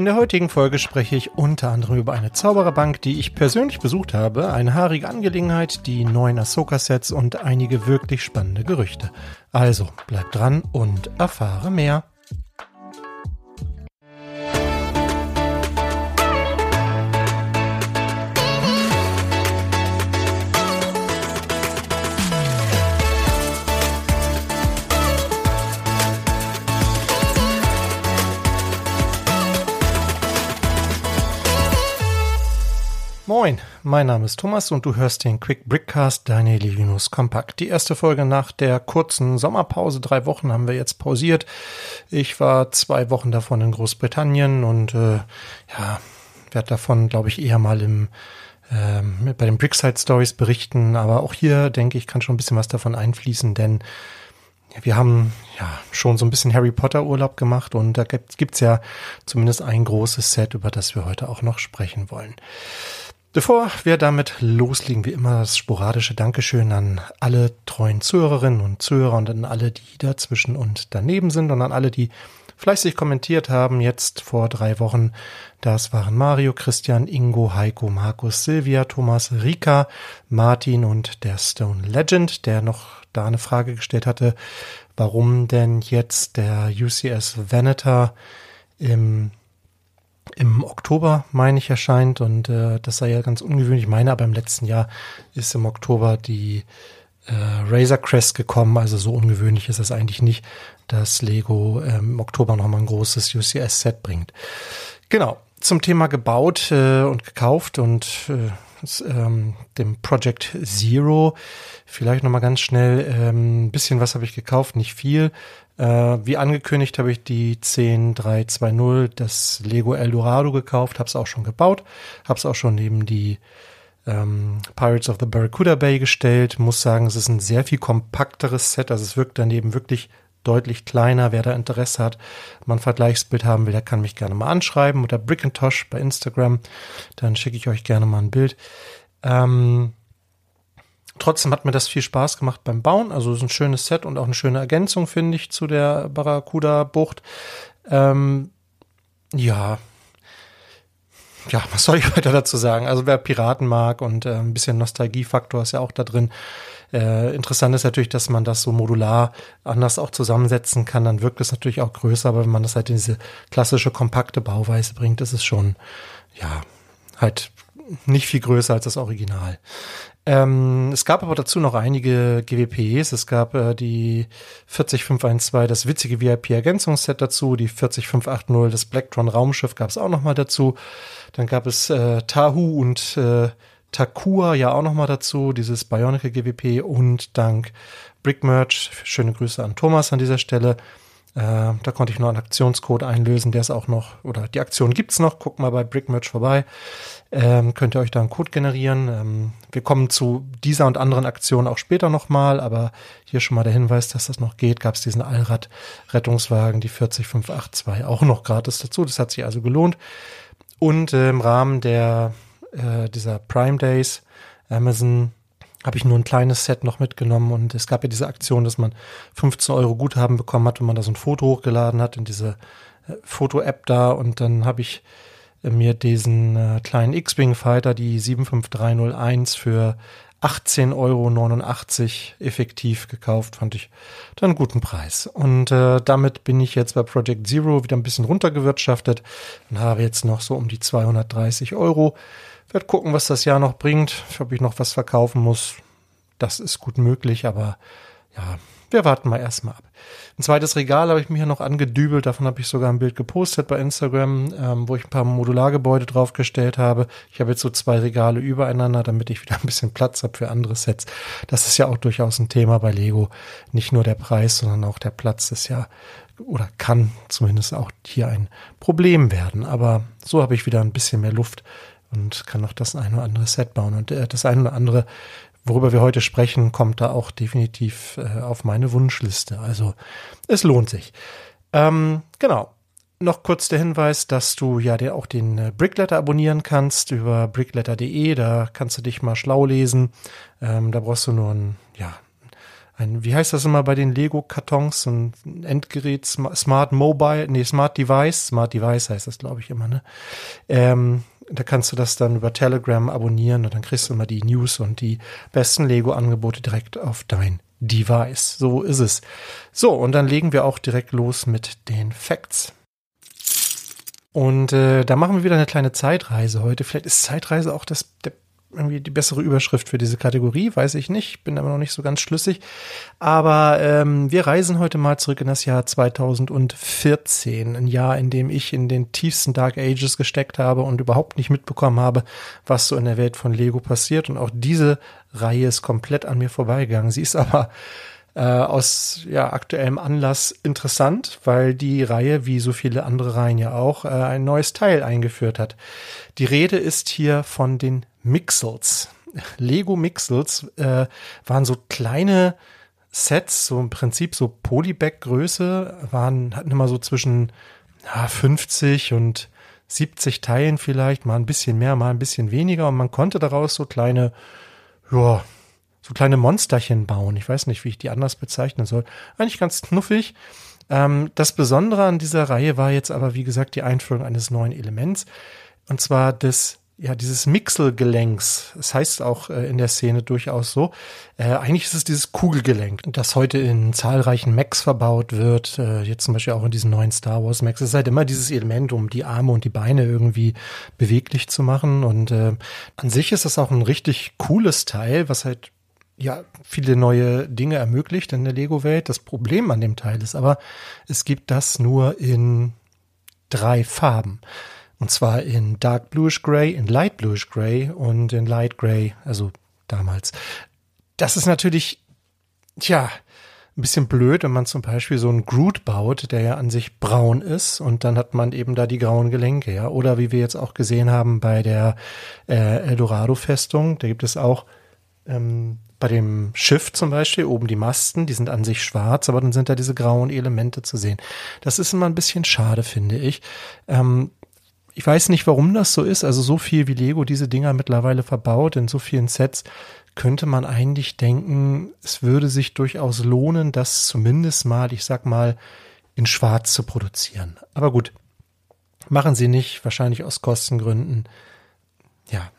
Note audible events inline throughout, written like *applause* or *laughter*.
In der heutigen Folge spreche ich unter anderem über eine Zaubererbank, die ich persönlich besucht habe, eine haarige Angelegenheit, die neuen Ahsoka-Sets und einige wirklich spannende Gerüchte. Also bleib dran und erfahre mehr. Mein Name ist Thomas und du hörst den Quick Brickcast deine Linux Kompakt. Die erste Folge nach der kurzen Sommerpause, drei Wochen haben wir jetzt pausiert. Ich war zwei Wochen davon in Großbritannien und äh, ja, werde davon, glaube ich, eher mal im ähm, bei den Brickside Stories berichten. Aber auch hier denke ich, kann schon ein bisschen was davon einfließen, denn wir haben ja schon so ein bisschen Harry Potter Urlaub gemacht und da gibt es ja zumindest ein großes Set, über das wir heute auch noch sprechen wollen. Bevor wir damit loslegen, wie immer das sporadische Dankeschön an alle treuen Zuhörerinnen und Zuhörer und an alle, die dazwischen und daneben sind und an alle, die fleißig kommentiert haben, jetzt vor drei Wochen. Das waren Mario, Christian, Ingo, Heiko, Markus, Silvia, Thomas, Rika, Martin und der Stone Legend, der noch da eine Frage gestellt hatte, warum denn jetzt der UCS Venator im im Oktober, meine ich, erscheint. Und äh, das sei ja ganz ungewöhnlich. Ich meine, aber im letzten Jahr ist im Oktober die äh, Razor Crest gekommen. Also so ungewöhnlich ist es eigentlich nicht, dass Lego ähm, im Oktober nochmal ein großes UCS-Set bringt. Genau, zum Thema gebaut äh, und gekauft und äh, ähm, dem Project Zero. Vielleicht nochmal ganz schnell, ähm, ein bisschen was habe ich gekauft, nicht viel. Äh, wie angekündigt habe ich die 10320, das Lego Eldorado gekauft, habe es auch schon gebaut, habe es auch schon neben die ähm, Pirates of the Barracuda Bay gestellt. Muss sagen, es ist ein sehr viel kompakteres Set, also es wirkt daneben wirklich deutlich kleiner. Wer da Interesse hat, man ein Vergleichsbild haben will, der kann mich gerne mal anschreiben oder Brickintosh bei Instagram. Dann schicke ich euch gerne mal ein Bild. Ähm, trotzdem hat mir das viel Spaß gemacht beim Bauen. Also es ist ein schönes Set und auch eine schöne Ergänzung, finde ich, zu der Barracuda-Bucht. Ähm, ja. Ja, *laughs* was soll ich weiter dazu sagen? Also wer Piraten mag und äh, ein bisschen Nostalgiefaktor ist ja auch da drin. Äh, interessant ist natürlich, dass man das so modular anders auch zusammensetzen kann. Dann wirkt es natürlich auch größer, aber wenn man das halt in diese klassische kompakte Bauweise bringt, ist es schon, ja, halt nicht viel größer als das Original. Ähm, es gab aber dazu noch einige GWPs. Es gab äh, die 40512, das witzige VIP-Ergänzungsset dazu, die 40580, das Blacktron Raumschiff gab es auch noch mal dazu. Dann gab es äh, Tahu und äh, Takua ja auch noch mal dazu, dieses Bionicle GWP und dank Brickmerch, schöne Grüße an Thomas an dieser Stelle, äh, da konnte ich noch einen Aktionscode einlösen, der ist auch noch, oder die Aktion gibt's noch, guckt mal bei Brickmerch vorbei, ähm, könnt ihr euch da einen Code generieren. Ähm, wir kommen zu dieser und anderen Aktionen auch später nochmal, aber hier schon mal der Hinweis, dass das noch geht, gab's diesen Allrad-Rettungswagen, die 40582, auch noch gratis dazu, das hat sich also gelohnt. Und äh, im Rahmen der äh, dieser Prime Days, Amazon habe ich nur ein kleines Set noch mitgenommen und es gab ja diese Aktion, dass man 15 Euro Guthaben bekommen hat, wenn man da so ein Foto hochgeladen hat in diese äh, Foto-App da und dann habe ich äh, mir diesen äh, kleinen X-Wing Fighter, die 75301 für 18,89 Euro effektiv gekauft, fand ich dann einen guten Preis. Und äh, damit bin ich jetzt bei Project Zero wieder ein bisschen runtergewirtschaftet und habe jetzt noch so um die 230 Euro werde gucken, was das Jahr noch bringt, ob ich noch was verkaufen muss. Das ist gut möglich, aber ja, wir warten mal erstmal ab. Ein zweites Regal habe ich mir hier noch angedübelt, davon habe ich sogar ein Bild gepostet bei Instagram, ähm, wo ich ein paar Modulargebäude draufgestellt habe. Ich habe jetzt so zwei Regale übereinander, damit ich wieder ein bisschen Platz habe für andere Sets. Das ist ja auch durchaus ein Thema bei Lego. Nicht nur der Preis, sondern auch der Platz ist ja oder kann zumindest auch hier ein Problem werden. Aber so habe ich wieder ein bisschen mehr Luft und kann noch das eine oder andere Set bauen. Und äh, das eine oder andere, worüber wir heute sprechen, kommt da auch definitiv äh, auf meine Wunschliste. Also es lohnt sich. Ähm, genau. Noch kurz der Hinweis, dass du ja dir auch den äh, Brickletter abonnieren kannst über brickletter.de. Da kannst du dich mal schlau lesen. Ähm, da brauchst du nur ein, ja, ein, wie heißt das immer bei den Lego-Kartons, ein Endgerät, Smart Mobile, nee, Smart Device, Smart Device heißt das, glaube ich, immer, ne? Ähm, da kannst du das dann über Telegram abonnieren und dann kriegst du immer die News und die besten Lego-Angebote direkt auf dein Device. So ist es. So, und dann legen wir auch direkt los mit den Facts. Und äh, da machen wir wieder eine kleine Zeitreise heute. Vielleicht ist Zeitreise auch das, der irgendwie die bessere Überschrift für diese Kategorie, weiß ich nicht, bin aber noch nicht so ganz schlüssig. Aber ähm, wir reisen heute mal zurück in das Jahr 2014, ein Jahr, in dem ich in den tiefsten Dark Ages gesteckt habe und überhaupt nicht mitbekommen habe, was so in der Welt von Lego passiert. Und auch diese Reihe ist komplett an mir vorbeigegangen. Sie ist aber äh, aus ja, aktuellem Anlass interessant, weil die Reihe, wie so viele andere Reihen ja auch, äh, ein neues Teil eingeführt hat. Die Rede ist hier von den Mixels. Lego Mixels äh, waren so kleine Sets, so im Prinzip so Polybag-Größe, waren, hatten immer so zwischen ja, 50 und 70 Teilen vielleicht, mal ein bisschen mehr, mal ein bisschen weniger und man konnte daraus so kleine, ja, so kleine Monsterchen bauen. Ich weiß nicht, wie ich die anders bezeichnen soll. Eigentlich ganz knuffig. Ähm, das Besondere an dieser Reihe war jetzt aber, wie gesagt, die Einführung eines neuen Elements. Und zwar des ja, dieses Mixelgelenks, das heißt auch äh, in der Szene durchaus so. Äh, eigentlich ist es dieses Kugelgelenk, das heute in zahlreichen Macs verbaut wird, äh, jetzt zum Beispiel auch in diesen neuen Star Wars Macs. Es ist halt immer dieses Element, um die Arme und die Beine irgendwie beweglich zu machen. Und äh, an sich ist das auch ein richtig cooles Teil, was halt ja viele neue Dinge ermöglicht in der Lego-Welt. Das Problem an dem Teil ist aber, es gibt das nur in drei Farben. Und zwar in Dark Bluish Gray, in Light Bluish Gray und in Light Gray, also damals. Das ist natürlich, tja, ein bisschen blöd, wenn man zum Beispiel so einen Groot baut, der ja an sich braun ist und dann hat man eben da die grauen Gelenke, ja. Oder wie wir jetzt auch gesehen haben bei der äh, Eldorado-Festung, da gibt es auch ähm, bei dem Schiff zum Beispiel oben die Masten, die sind an sich schwarz, aber dann sind da diese grauen Elemente zu sehen. Das ist immer ein bisschen schade, finde ich. Ähm, ich weiß nicht, warum das so ist. Also so viel wie Lego diese Dinger mittlerweile verbaut in so vielen Sets, könnte man eigentlich denken, es würde sich durchaus lohnen, das zumindest mal, ich sag mal, in Schwarz zu produzieren. Aber gut, machen sie nicht, wahrscheinlich aus Kostengründen. Ja.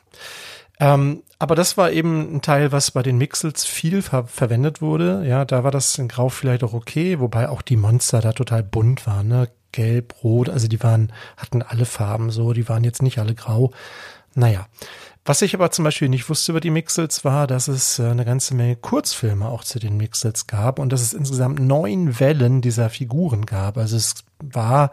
Ähm, aber das war eben ein Teil, was bei den Mixels viel ver verwendet wurde. Ja, da war das in Grau vielleicht auch okay, wobei auch die Monster da total bunt waren. Ne? Gelb, rot, also die waren, hatten alle Farben so, die waren jetzt nicht alle grau. Naja. Was ich aber zum Beispiel nicht wusste über die Mixels war, dass es äh, eine ganze Menge Kurzfilme auch zu den Mixels gab und dass es insgesamt neun Wellen dieser Figuren gab. Also es war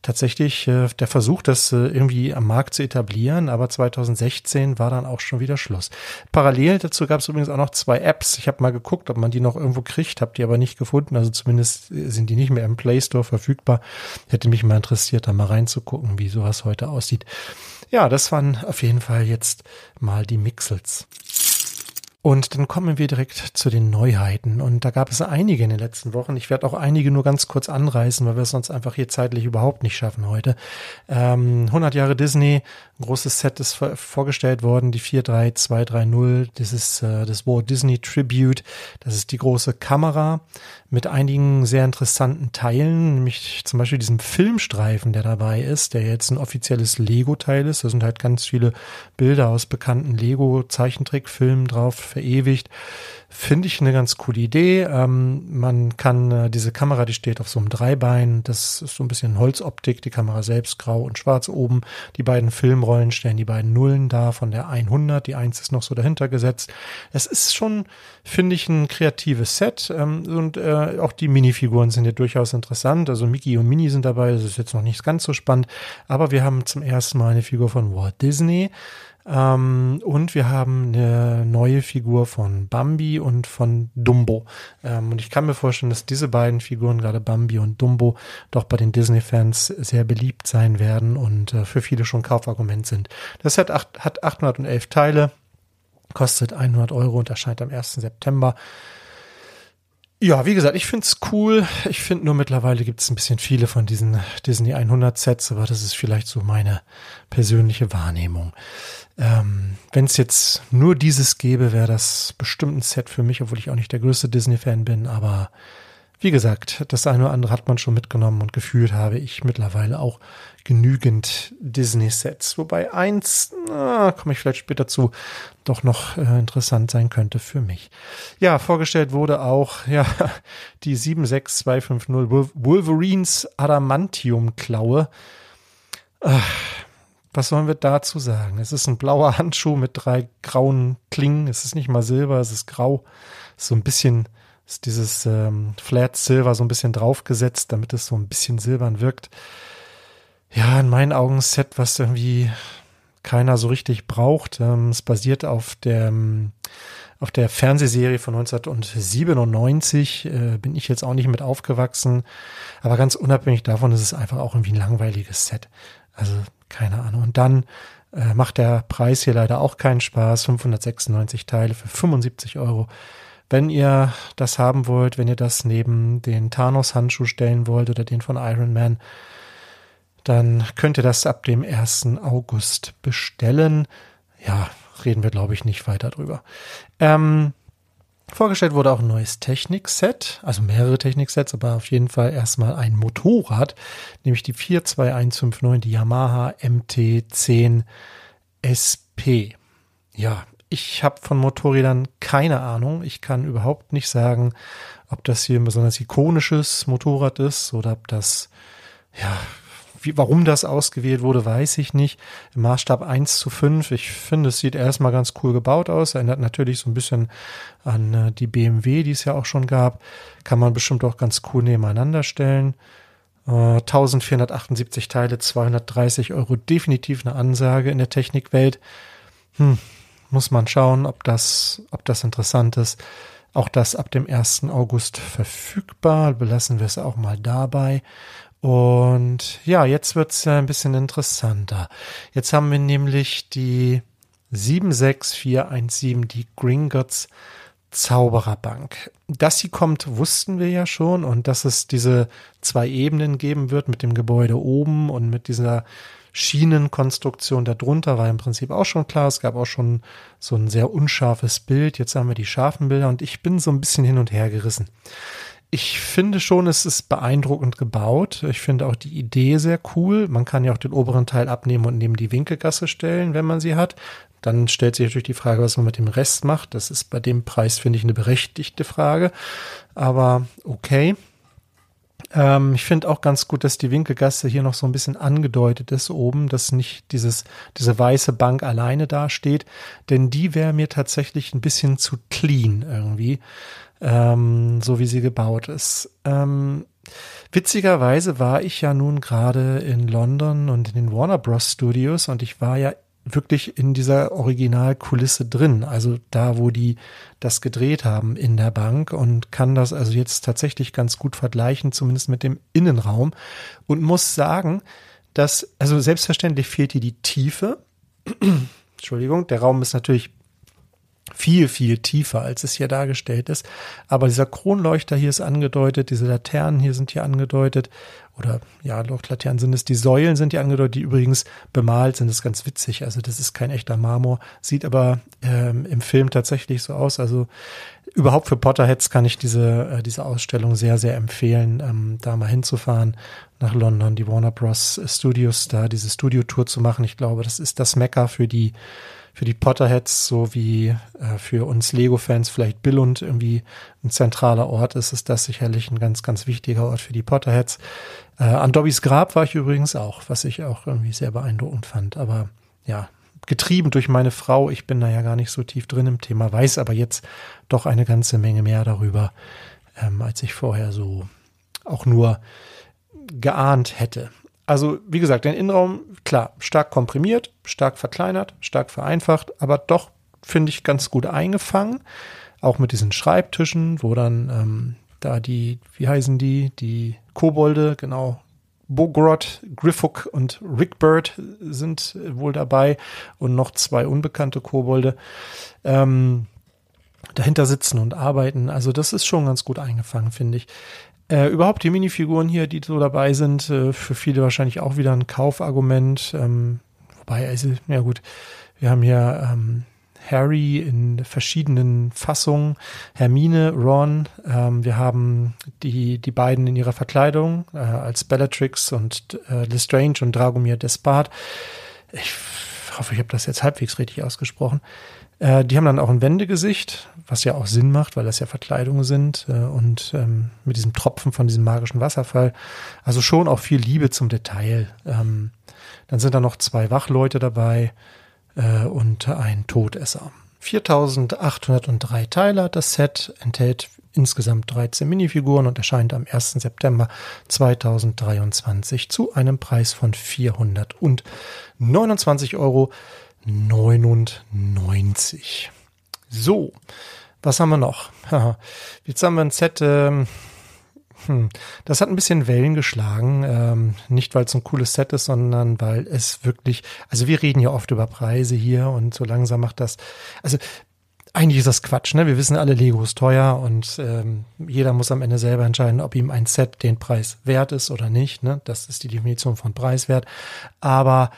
tatsächlich äh, der Versuch, das äh, irgendwie am Markt zu etablieren, aber 2016 war dann auch schon wieder Schluss. Parallel dazu gab es übrigens auch noch zwei Apps. Ich habe mal geguckt, ob man die noch irgendwo kriegt, habe die aber nicht gefunden. Also zumindest sind die nicht mehr im Play Store verfügbar. Hätte mich mal interessiert, da mal reinzugucken, wie sowas heute aussieht. Ja, das waren auf jeden Fall jetzt mal die Mixels. Und dann kommen wir direkt zu den Neuheiten. Und da gab es einige in den letzten Wochen. Ich werde auch einige nur ganz kurz anreißen, weil wir es sonst einfach hier zeitlich überhaupt nicht schaffen heute. Ähm, 100 Jahre Disney, ein großes Set ist vorgestellt worden, die 43230. Das ist äh, das Walt Disney Tribute. Das ist die große Kamera mit einigen sehr interessanten Teilen, nämlich zum Beispiel diesem Filmstreifen, der dabei ist, der jetzt ein offizielles Lego-Teil ist. Da sind halt ganz viele Bilder aus bekannten Lego-Zeichentrickfilmen drauf verewigt. Finde ich eine ganz coole Idee. Ähm, man kann äh, diese Kamera, die steht auf so einem Dreibein, das ist so ein bisschen Holzoptik, die Kamera selbst grau und schwarz oben. Die beiden Filmrollen stellen die beiden Nullen dar von der 100, die 1 ist noch so dahinter gesetzt. Es ist schon, finde ich, ein kreatives Set ähm, und äh, auch die Minifiguren sind ja durchaus interessant. Also Mickey und Minnie sind dabei, das ist jetzt noch nicht ganz so spannend, aber wir haben zum ersten Mal eine Figur von Walt Disney. Ähm, und wir haben eine neue Figur von Bambi und von Dumbo. Ähm, und ich kann mir vorstellen, dass diese beiden Figuren, gerade Bambi und Dumbo, doch bei den Disney-Fans sehr beliebt sein werden und äh, für viele schon Kaufargument sind. Das Set hat, hat 811 Teile, kostet 100 Euro und erscheint am 1. September Ja, wie gesagt, ich find's cool. Ich finde nur mittlerweile gibt's ein bisschen viele von diesen Disney 100 Sets, aber das ist vielleicht so meine persönliche Wahrnehmung. Ähm, Wenn es jetzt nur dieses gäbe, wäre das bestimmt ein Set für mich, obwohl ich auch nicht der größte Disney-Fan bin, aber wie gesagt, das eine oder andere hat man schon mitgenommen und gefühlt habe ich mittlerweile auch genügend Disney-Sets. Wobei eins, komme ich vielleicht später zu, doch noch äh, interessant sein könnte für mich. Ja, vorgestellt wurde auch *laughs* ja die 76250 Wolverines Adamantium-Klaue. Äh, was sollen wir dazu sagen? Es ist ein blauer Handschuh mit drei grauen Klingen. Es ist nicht mal Silber, es ist grau. so ein bisschen ist dieses ähm, Flat Silver so ein bisschen draufgesetzt, damit es so ein bisschen silbern wirkt. Ja, in meinen Augen ein Set, was irgendwie keiner so richtig braucht. Ähm, es basiert auf der, auf der Fernsehserie von 1997. Äh, bin ich jetzt auch nicht mit aufgewachsen. Aber ganz unabhängig davon ist es einfach auch irgendwie ein langweiliges Set. Also keine Ahnung. Und dann äh, macht der Preis hier leider auch keinen Spaß. 596 Teile für 75 Euro. Wenn ihr das haben wollt, wenn ihr das neben den Thanos-Handschuh stellen wollt oder den von Iron Man, dann könnt ihr das ab dem 1. August bestellen. Ja, reden wir, glaube ich, nicht weiter drüber. Ähm, vorgestellt wurde auch ein neues Technikset, also mehrere Techniksets, aber auf jeden Fall erstmal ein Motorrad, nämlich die 42159, die Yamaha MT10 SP. Ja, ich habe von Motorrädern keine Ahnung. Ich kann überhaupt nicht sagen, ob das hier ein besonders ikonisches Motorrad ist oder ob das, ja, wie, warum das ausgewählt wurde, weiß ich nicht. Im Maßstab 1 zu 5. Ich finde, es sieht erstmal ganz cool gebaut aus. Erinnert natürlich so ein bisschen an äh, die BMW, die es ja auch schon gab. Kann man bestimmt auch ganz cool nebeneinander stellen. Äh, 1478 Teile, 230 Euro. Definitiv eine Ansage in der Technikwelt. Hm, muss man schauen, ob das, ob das interessant ist. Auch das ab dem 1. August verfügbar. Belassen wir es auch mal dabei. Und ja, jetzt wird es ein bisschen interessanter. Jetzt haben wir nämlich die 76417, die Gringotts Zaubererbank. Dass sie kommt, wussten wir ja schon und dass es diese zwei Ebenen geben wird mit dem Gebäude oben und mit dieser Schienenkonstruktion darunter war im Prinzip auch schon klar. Es gab auch schon so ein sehr unscharfes Bild. Jetzt haben wir die scharfen Bilder und ich bin so ein bisschen hin und her gerissen. Ich finde schon, es ist beeindruckend gebaut. Ich finde auch die Idee sehr cool. Man kann ja auch den oberen Teil abnehmen und neben die Winkelgasse stellen, wenn man sie hat. Dann stellt sich natürlich die Frage, was man mit dem Rest macht. Das ist bei dem Preis, finde ich, eine berechtigte Frage. Aber okay. Ähm, ich finde auch ganz gut, dass die Winkelgasse hier noch so ein bisschen angedeutet ist oben, dass nicht dieses, diese weiße Bank alleine dasteht, denn die wäre mir tatsächlich ein bisschen zu clean irgendwie, ähm, so wie sie gebaut ist. Ähm, witzigerweise war ich ja nun gerade in London und in den Warner Bros. Studios und ich war ja wirklich in dieser Originalkulisse drin, also da, wo die das gedreht haben in der Bank und kann das also jetzt tatsächlich ganz gut vergleichen, zumindest mit dem Innenraum und muss sagen, dass, also selbstverständlich fehlt hier die Tiefe. *clears throat* Entschuldigung, der Raum ist natürlich viel, viel tiefer, als es hier dargestellt ist. Aber dieser Kronleuchter hier ist angedeutet, diese Laternen hier sind hier angedeutet. Oder ja, Laternen sind es, die Säulen sind hier angedeutet, die übrigens bemalt sind. Das ist ganz witzig. Also das ist kein echter Marmor, sieht aber ähm, im Film tatsächlich so aus. Also überhaupt für Potterheads kann ich diese, äh, diese Ausstellung sehr, sehr empfehlen, ähm, da mal hinzufahren nach London, die Warner Bros. Studios, da diese Studio-Tour zu machen. Ich glaube, das ist das Mecker für die für die Potterheads so wie äh, für uns Lego-Fans vielleicht Billund irgendwie ein zentraler Ort ist, ist das sicherlich ein ganz, ganz wichtiger Ort für die Potterheads. Äh, an Dobbys Grab war ich übrigens auch, was ich auch irgendwie sehr beeindruckend fand. Aber ja, getrieben durch meine Frau, ich bin da ja gar nicht so tief drin im Thema, weiß aber jetzt doch eine ganze Menge mehr darüber, ähm, als ich vorher so auch nur geahnt hätte. Also, wie gesagt, den Innenraum, klar, stark komprimiert, stark verkleinert, stark vereinfacht, aber doch, finde ich, ganz gut eingefangen. Auch mit diesen Schreibtischen, wo dann ähm, da die, wie heißen die, die Kobolde, genau, Bogrod, Griffhook und Rickbird sind wohl dabei und noch zwei unbekannte Kobolde. Ähm, dahinter sitzen und arbeiten. Also das ist schon ganz gut eingefangen, finde ich. Äh, überhaupt die Minifiguren hier, die so dabei sind, äh, für viele wahrscheinlich auch wieder ein Kaufargument. Ähm, wobei, also, ja gut, wir haben hier ähm, Harry in verschiedenen Fassungen, Hermine, Ron, ähm, wir haben die, die beiden in ihrer Verkleidung äh, als Bellatrix und äh, Lestrange und Dragomir Despard. Ich hoffe, ich habe das jetzt halbwegs richtig ausgesprochen. Äh, die haben dann auch ein Wendegesicht, was ja auch Sinn macht, weil das ja Verkleidungen sind äh, und ähm, mit diesem Tropfen von diesem magischen Wasserfall. Also schon auch viel Liebe zum Detail. Ähm, dann sind da noch zwei Wachleute dabei äh, und ein Todesser. 4803 Teile hat das Set, enthält insgesamt 13 Minifiguren und erscheint am 1. September 2023 zu einem Preis von 429 Euro. 99. So, was haben wir noch? *laughs* Jetzt haben wir ein Set, ähm, hm, das hat ein bisschen Wellen geschlagen. Ähm, nicht, weil es ein cooles Set ist, sondern weil es wirklich, also wir reden ja oft über Preise hier und so langsam macht das, also eigentlich ist das Quatsch, ne? Wir wissen alle, Lego ist teuer und ähm, jeder muss am Ende selber entscheiden, ob ihm ein Set den Preis wert ist oder nicht. Ne? Das ist die Definition von Preiswert. Aber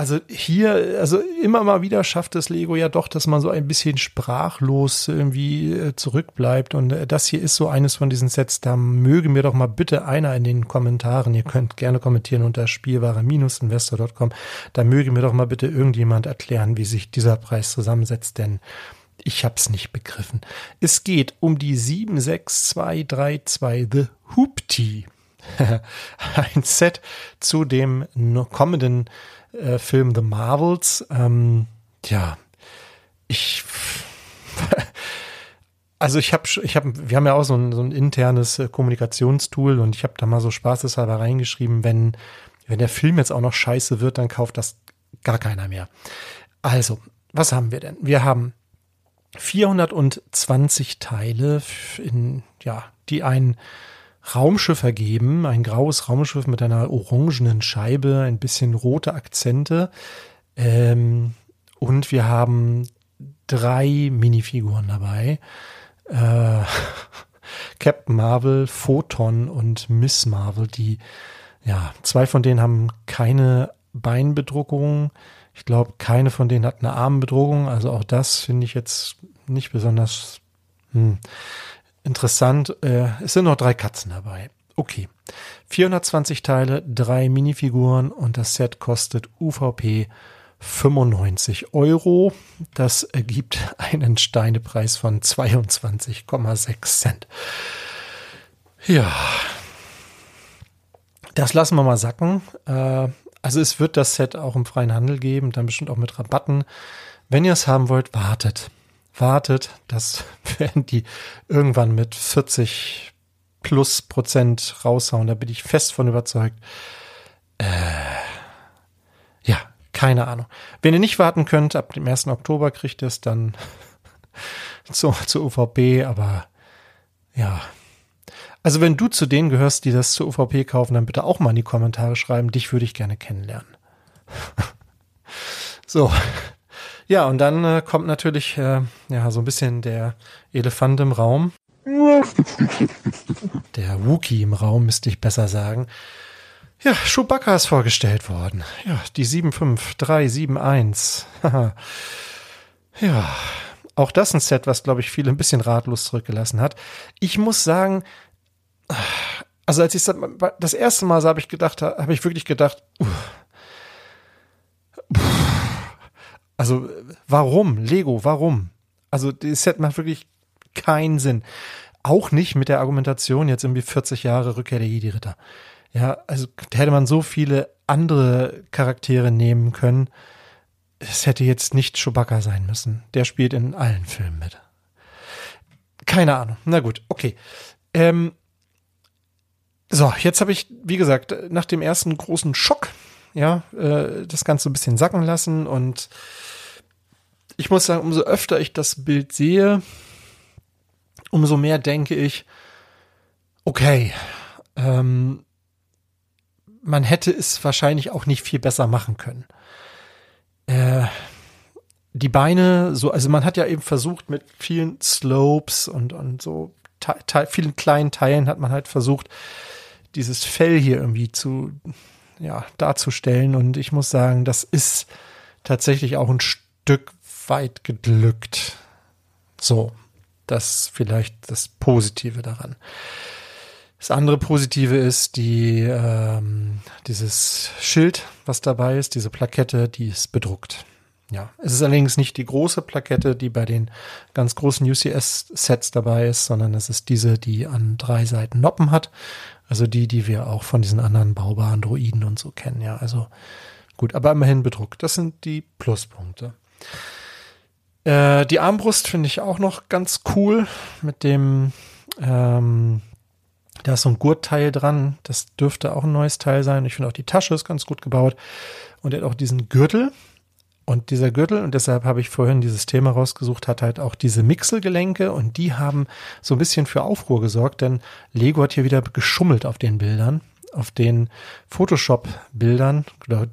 also hier, also immer mal wieder schafft es Lego ja doch, dass man so ein bisschen sprachlos irgendwie äh, zurückbleibt. Und äh, das hier ist so eines von diesen Sets. Da möge mir doch mal bitte einer in den Kommentaren, ihr könnt gerne kommentieren unter spielware-investor.com, da möge mir doch mal bitte irgendjemand erklären, wie sich dieser Preis zusammensetzt, denn ich hab's nicht begriffen. Es geht um die 76232 The Hoopty. *laughs* ein Set zu dem kommenden äh, Film The Marvels. Ähm, ja, ich *laughs* also ich habe, ich habe, wir haben ja auch so ein, so ein internes äh, Kommunikationstool und ich habe da mal so spaßeshalber reingeschrieben, wenn wenn der Film jetzt auch noch scheiße wird, dann kauft das gar keiner mehr. Also, was haben wir denn? Wir haben 420 Teile in, ja, die ein Raumschiff ergeben, ein graues Raumschiff mit einer orangenen Scheibe, ein bisschen rote Akzente. Ähm, und wir haben drei Minifiguren dabei. Äh, *laughs* Captain Marvel, Photon und Miss Marvel, die, ja, zwei von denen haben keine Beinbedruckung. Ich glaube, keine von denen hat eine Armbedruckung. Also auch das finde ich jetzt nicht besonders. Hm interessant. Äh, es sind noch drei Katzen dabei. Okay. 420 Teile, drei Minifiguren und das Set kostet UVP 95 Euro. Das ergibt einen Steinepreis von 22,6 Cent. Ja. Das lassen wir mal sacken. Äh, also es wird das Set auch im freien Handel geben, dann bestimmt auch mit Rabatten. Wenn ihr es haben wollt, wartet wartet, das *laughs* werden die irgendwann mit 40 plus Prozent raushauen. Da bin ich fest von überzeugt. Äh, ja, keine Ahnung. Wenn ihr nicht warten könnt, ab dem 1. Oktober kriegt ihr es dann zu, *laughs* zur UVP, aber ja. Also wenn du zu denen gehörst, die das zur UVP kaufen, dann bitte auch mal in die Kommentare schreiben. Dich würde ich gerne kennenlernen. *laughs* so, ja, und dann äh, kommt natürlich äh, ja so ein bisschen der Elefant im Raum. *laughs* der Wookie im Raum, müsste ich besser sagen. Ja, Chewbacca ist vorgestellt worden. Ja, die 75371. *laughs* ja, auch das ein Set, was, glaube ich, viele ein bisschen ratlos zurückgelassen hat. Ich muss sagen, also als ich das erste Mal sah, habe ich gedacht, habe ich wirklich gedacht, uh, also warum? Lego, warum? Also das Set macht wirklich keinen Sinn. Auch nicht mit der Argumentation jetzt irgendwie 40 Jahre Rückkehr der Jedi-Ritter. Ja, also hätte man so viele andere Charaktere nehmen können. Es hätte jetzt nicht Chewbacca sein müssen. Der spielt in allen Filmen mit. Keine Ahnung. Na gut, okay. Ähm, so, jetzt habe ich, wie gesagt, nach dem ersten großen Schock, ja, äh, das Ganze ein bisschen sacken lassen und ich muss sagen, umso öfter ich das Bild sehe, umso mehr denke ich, okay, ähm, man hätte es wahrscheinlich auch nicht viel besser machen können. Äh, die Beine so, also man hat ja eben versucht mit vielen Slopes und, und so vielen kleinen Teilen hat man halt versucht, dieses Fell hier irgendwie zu, ja, darzustellen. Und ich muss sagen, das ist tatsächlich auch ein Stück weit geglückt. So, das vielleicht das Positive daran. Das andere Positive ist die ähm, dieses Schild, was dabei ist, diese Plakette, die ist bedruckt. Ja, es ist allerdings nicht die große Plakette, die bei den ganz großen UCS-Sets dabei ist, sondern es ist diese, die an drei Seiten Noppen hat. Also die, die wir auch von diesen anderen baubaren Droiden und so kennen. Ja, also gut, aber immerhin bedruckt. Das sind die Pluspunkte. Äh, die Armbrust finde ich auch noch ganz cool mit dem, ähm, da ist so ein Gurtteil dran. Das dürfte auch ein neues Teil sein. Ich finde auch die Tasche ist ganz gut gebaut. Und er hat auch diesen Gürtel, und dieser Gürtel, und deshalb habe ich vorhin dieses Thema rausgesucht, hat halt auch diese Mixelgelenke und die haben so ein bisschen für Aufruhr gesorgt, denn Lego hat hier wieder geschummelt auf den Bildern auf den Photoshop-Bildern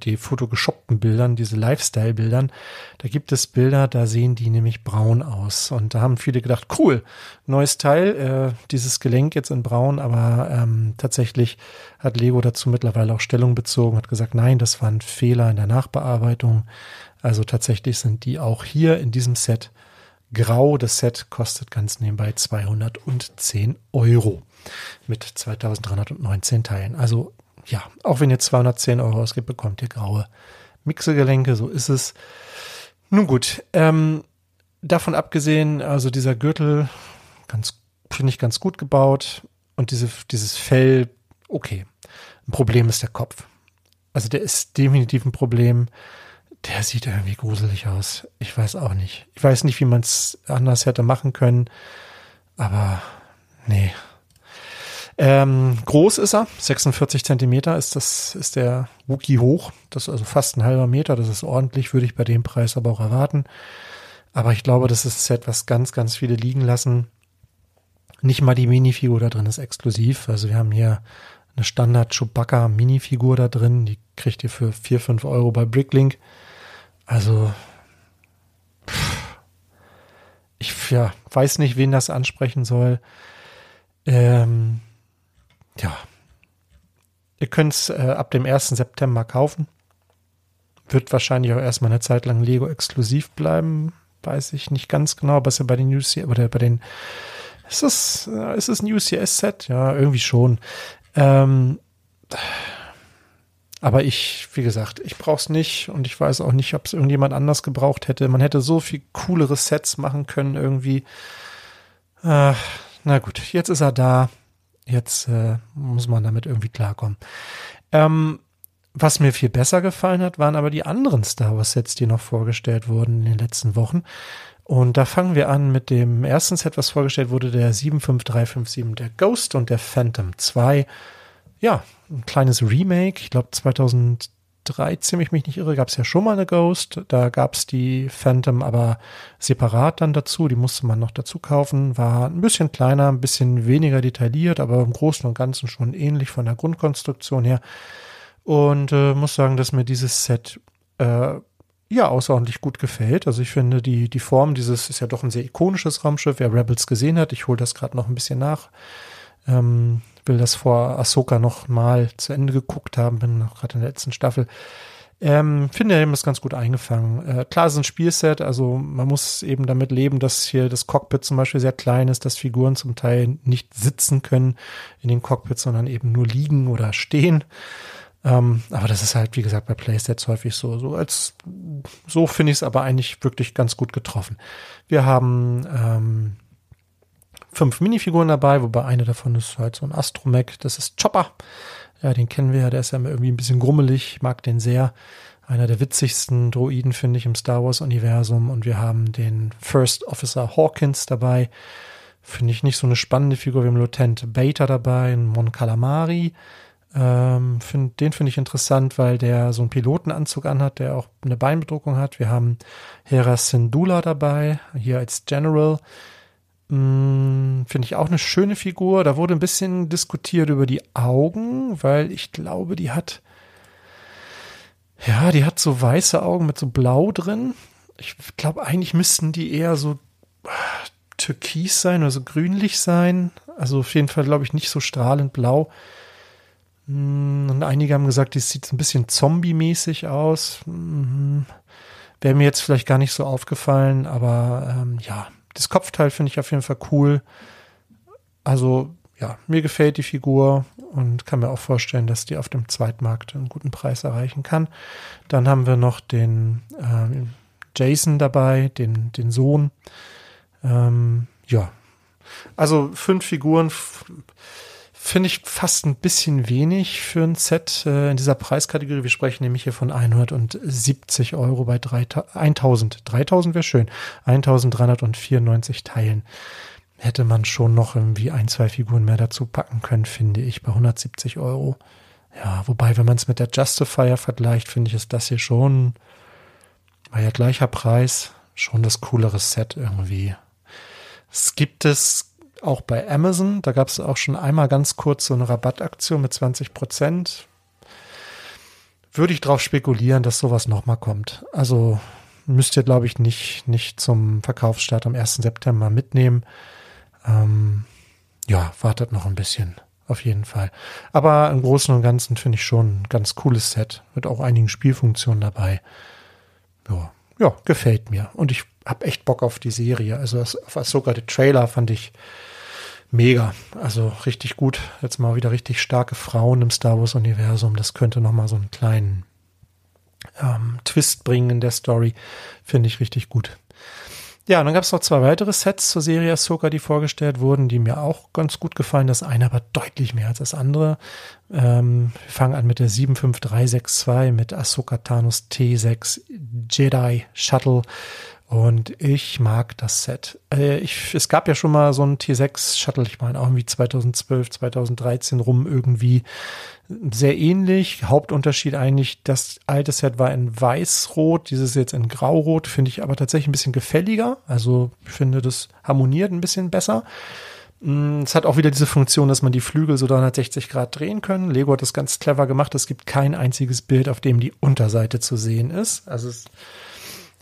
die fotogeshoppten Bildern, diese Lifestyle-Bildern, da gibt es Bilder, da sehen die nämlich braun aus. Und da haben viele gedacht, cool, neues Teil, äh, dieses Gelenk jetzt in braun, aber ähm, tatsächlich hat Lego dazu mittlerweile auch Stellung bezogen, hat gesagt, nein, das war ein Fehler in der Nachbearbeitung. Also tatsächlich sind die auch hier in diesem Set grau. Das Set kostet ganz nebenbei 210 Euro mit 2319 Teilen. Also ja, auch wenn ihr 210 Euro ausgibt, bekommt ihr graue Mixegelenke, so ist es. Nun gut, ähm, davon abgesehen, also dieser Gürtel, ganz, finde ich ganz gut gebaut und diese, dieses Fell, okay. Ein Problem ist der Kopf. Also der ist definitiv ein Problem. Der sieht irgendwie gruselig aus. Ich weiß auch nicht. Ich weiß nicht, wie man es anders hätte machen können. Aber nee, ähm, groß ist er, 46 Zentimeter ist das, ist der Wookie hoch. Das ist also fast ein halber Meter. Das ist ordentlich, würde ich bei dem Preis aber auch erwarten. Aber ich glaube, das ist ein Set, was ganz, ganz viele liegen lassen. Nicht mal die Minifigur da drin ist exklusiv. Also wir haben hier eine Standard Chewbacca Minifigur da drin. Die kriegt ihr für 4, 5 Euro bei Bricklink. Also, ich ja, weiß nicht, wen das ansprechen soll. Ähm, ja, ihr könnt es äh, ab dem 1. September kaufen. Wird wahrscheinlich auch erstmal eine Zeit lang Lego exklusiv bleiben. Weiß ich nicht ganz genau, was ja bei den UCS oder bei den ist es, äh, ist es ein UCS-Set? Ja, irgendwie schon. Ähm, aber ich, wie gesagt, ich brauche es nicht und ich weiß auch nicht, ob es irgendjemand anders gebraucht hätte. Man hätte so viel coolere Sets machen können irgendwie. Äh, na gut, jetzt ist er da. Jetzt äh, muss man damit irgendwie klarkommen. Ähm, was mir viel besser gefallen hat, waren aber die anderen Star Wars Sets, die noch vorgestellt wurden in den letzten Wochen. Und da fangen wir an mit dem ersten Set, was vorgestellt wurde, der 75357, der Ghost und der Phantom 2. Ja, ein kleines Remake. Ich glaube 2000 13, wenn ich mich nicht irre, gab es ja schon mal eine Ghost. Da gab es die Phantom aber separat dann dazu. Die musste man noch dazu kaufen. War ein bisschen kleiner, ein bisschen weniger detailliert, aber im Großen und Ganzen schon ähnlich von der Grundkonstruktion her. Und äh, muss sagen, dass mir dieses Set äh, ja außerordentlich gut gefällt. Also ich finde die, die Form dieses ist ja doch ein sehr ikonisches Raumschiff. Wer Rebels gesehen hat, ich hole das gerade noch ein bisschen nach. Ähm, will das vor Ahsoka noch mal zu Ende geguckt haben, bin noch gerade in der letzten Staffel. Ähm, finde, er hat das ganz gut eingefangen. Äh, klar, es ist ein Spielset, also man muss eben damit leben, dass hier das Cockpit zum Beispiel sehr klein ist, dass Figuren zum Teil nicht sitzen können in den Cockpits, sondern eben nur liegen oder stehen. Ähm, aber das ist halt, wie gesagt, bei Playsets häufig so. So als so finde ich es aber eigentlich wirklich ganz gut getroffen. Wir haben ähm, fünf Minifiguren dabei, wobei eine davon ist halt so ein Astromech. Das ist Chopper. Ja, den kennen wir ja, der ist ja irgendwie ein bisschen grummelig, mag den sehr. Einer der witzigsten Droiden, finde ich, im Star Wars-Universum. Und wir haben den First Officer Hawkins dabei. Finde ich nicht so eine spannende Figur. Wir haben Lieutenant Beta dabei, einen Mon Calamari. Ähm, find, den finde ich interessant, weil der so einen Pilotenanzug anhat, der auch eine Beinbedruckung hat. Wir haben Hera Syndulla dabei, hier als General. Hm, Finde ich auch eine schöne Figur. Da wurde ein bisschen diskutiert über die Augen, weil ich glaube, die hat, ja, die hat so weiße Augen mit so blau drin. Ich glaube, eigentlich müssten die eher so ah, türkis sein oder so grünlich sein. Also auf jeden Fall, glaube ich, nicht so strahlend blau. Hm, und einige haben gesagt, die sieht ein bisschen zombie-mäßig aus. Hm, wäre mir jetzt vielleicht gar nicht so aufgefallen, aber ähm, ja, das Kopfteil finde ich auf jeden Fall cool. Also ja, mir gefällt die Figur und kann mir auch vorstellen, dass die auf dem Zweitmarkt einen guten Preis erreichen kann. Dann haben wir noch den äh, Jason dabei, den, den Sohn. Ähm, ja, also fünf Figuren finde ich fast ein bisschen wenig für ein Set äh, in dieser Preiskategorie. Wir sprechen nämlich hier von 170 Euro bei 3000. 3000 wäre schön. 1394 Teilen hätte man schon noch irgendwie ein, zwei Figuren mehr dazu packen können, finde ich, bei 170 Euro. Ja, wobei, wenn man es mit der Justifier vergleicht, finde ich, ist das hier schon, bei ja gleicher Preis, schon das coolere Set irgendwie. Es gibt es auch bei Amazon, da gab es auch schon einmal ganz kurz so eine Rabattaktion mit 20 Prozent. Würde ich drauf spekulieren, dass sowas nochmal kommt. Also müsst ihr, glaube ich, nicht, nicht zum Verkaufsstart am 1. September mitnehmen. Ähm, ja, wartet noch ein bisschen, auf jeden Fall. Aber im Großen und Ganzen finde ich schon ein ganz cooles Set mit auch einigen Spielfunktionen dabei. Ja, ja gefällt mir. Und ich habe echt Bock auf die Serie. Also auf sogar der Trailer fand ich mega. Also richtig gut. Jetzt mal wieder richtig starke Frauen im Star Wars Universum. Das könnte noch mal so einen kleinen ähm, Twist bringen in der Story. Finde ich richtig gut. Ja, und dann gab es noch zwei weitere Sets zur Serie Ahsoka, die vorgestellt wurden, die mir auch ganz gut gefallen. Das eine aber deutlich mehr als das andere. Ähm, wir fangen an mit der 75362 mit Ahsoka Thanos T6 Jedi Shuttle. Und ich mag das Set. Äh, ich, es gab ja schon mal so ein T6 Shuttle, ich meine auch irgendwie 2012, 2013 rum irgendwie sehr ähnlich. Hauptunterschied eigentlich, das alte Set war in weiß-rot, dieses jetzt in grau-rot, finde ich aber tatsächlich ein bisschen gefälliger. Also ich finde, das harmoniert ein bisschen besser. Mm, es hat auch wieder diese Funktion, dass man die Flügel so 360 Grad drehen können. Lego hat das ganz clever gemacht. Es gibt kein einziges Bild, auf dem die Unterseite zu sehen ist. Also es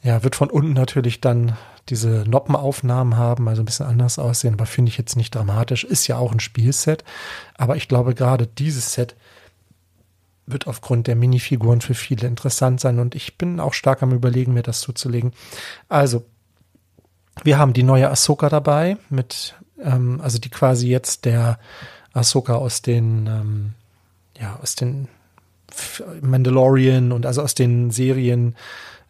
ja, wird von unten natürlich dann diese Noppenaufnahmen haben, also ein bisschen anders aussehen, aber finde ich jetzt nicht dramatisch. Ist ja auch ein Spielset. Aber ich glaube, gerade dieses Set wird aufgrund der Minifiguren für viele interessant sein und ich bin auch stark am überlegen, mir das zuzulegen. Also, wir haben die neue Ahsoka dabei mit, ähm, also die quasi jetzt der Ahsoka aus den, ähm, ja, aus den Mandalorian und also aus den Serien,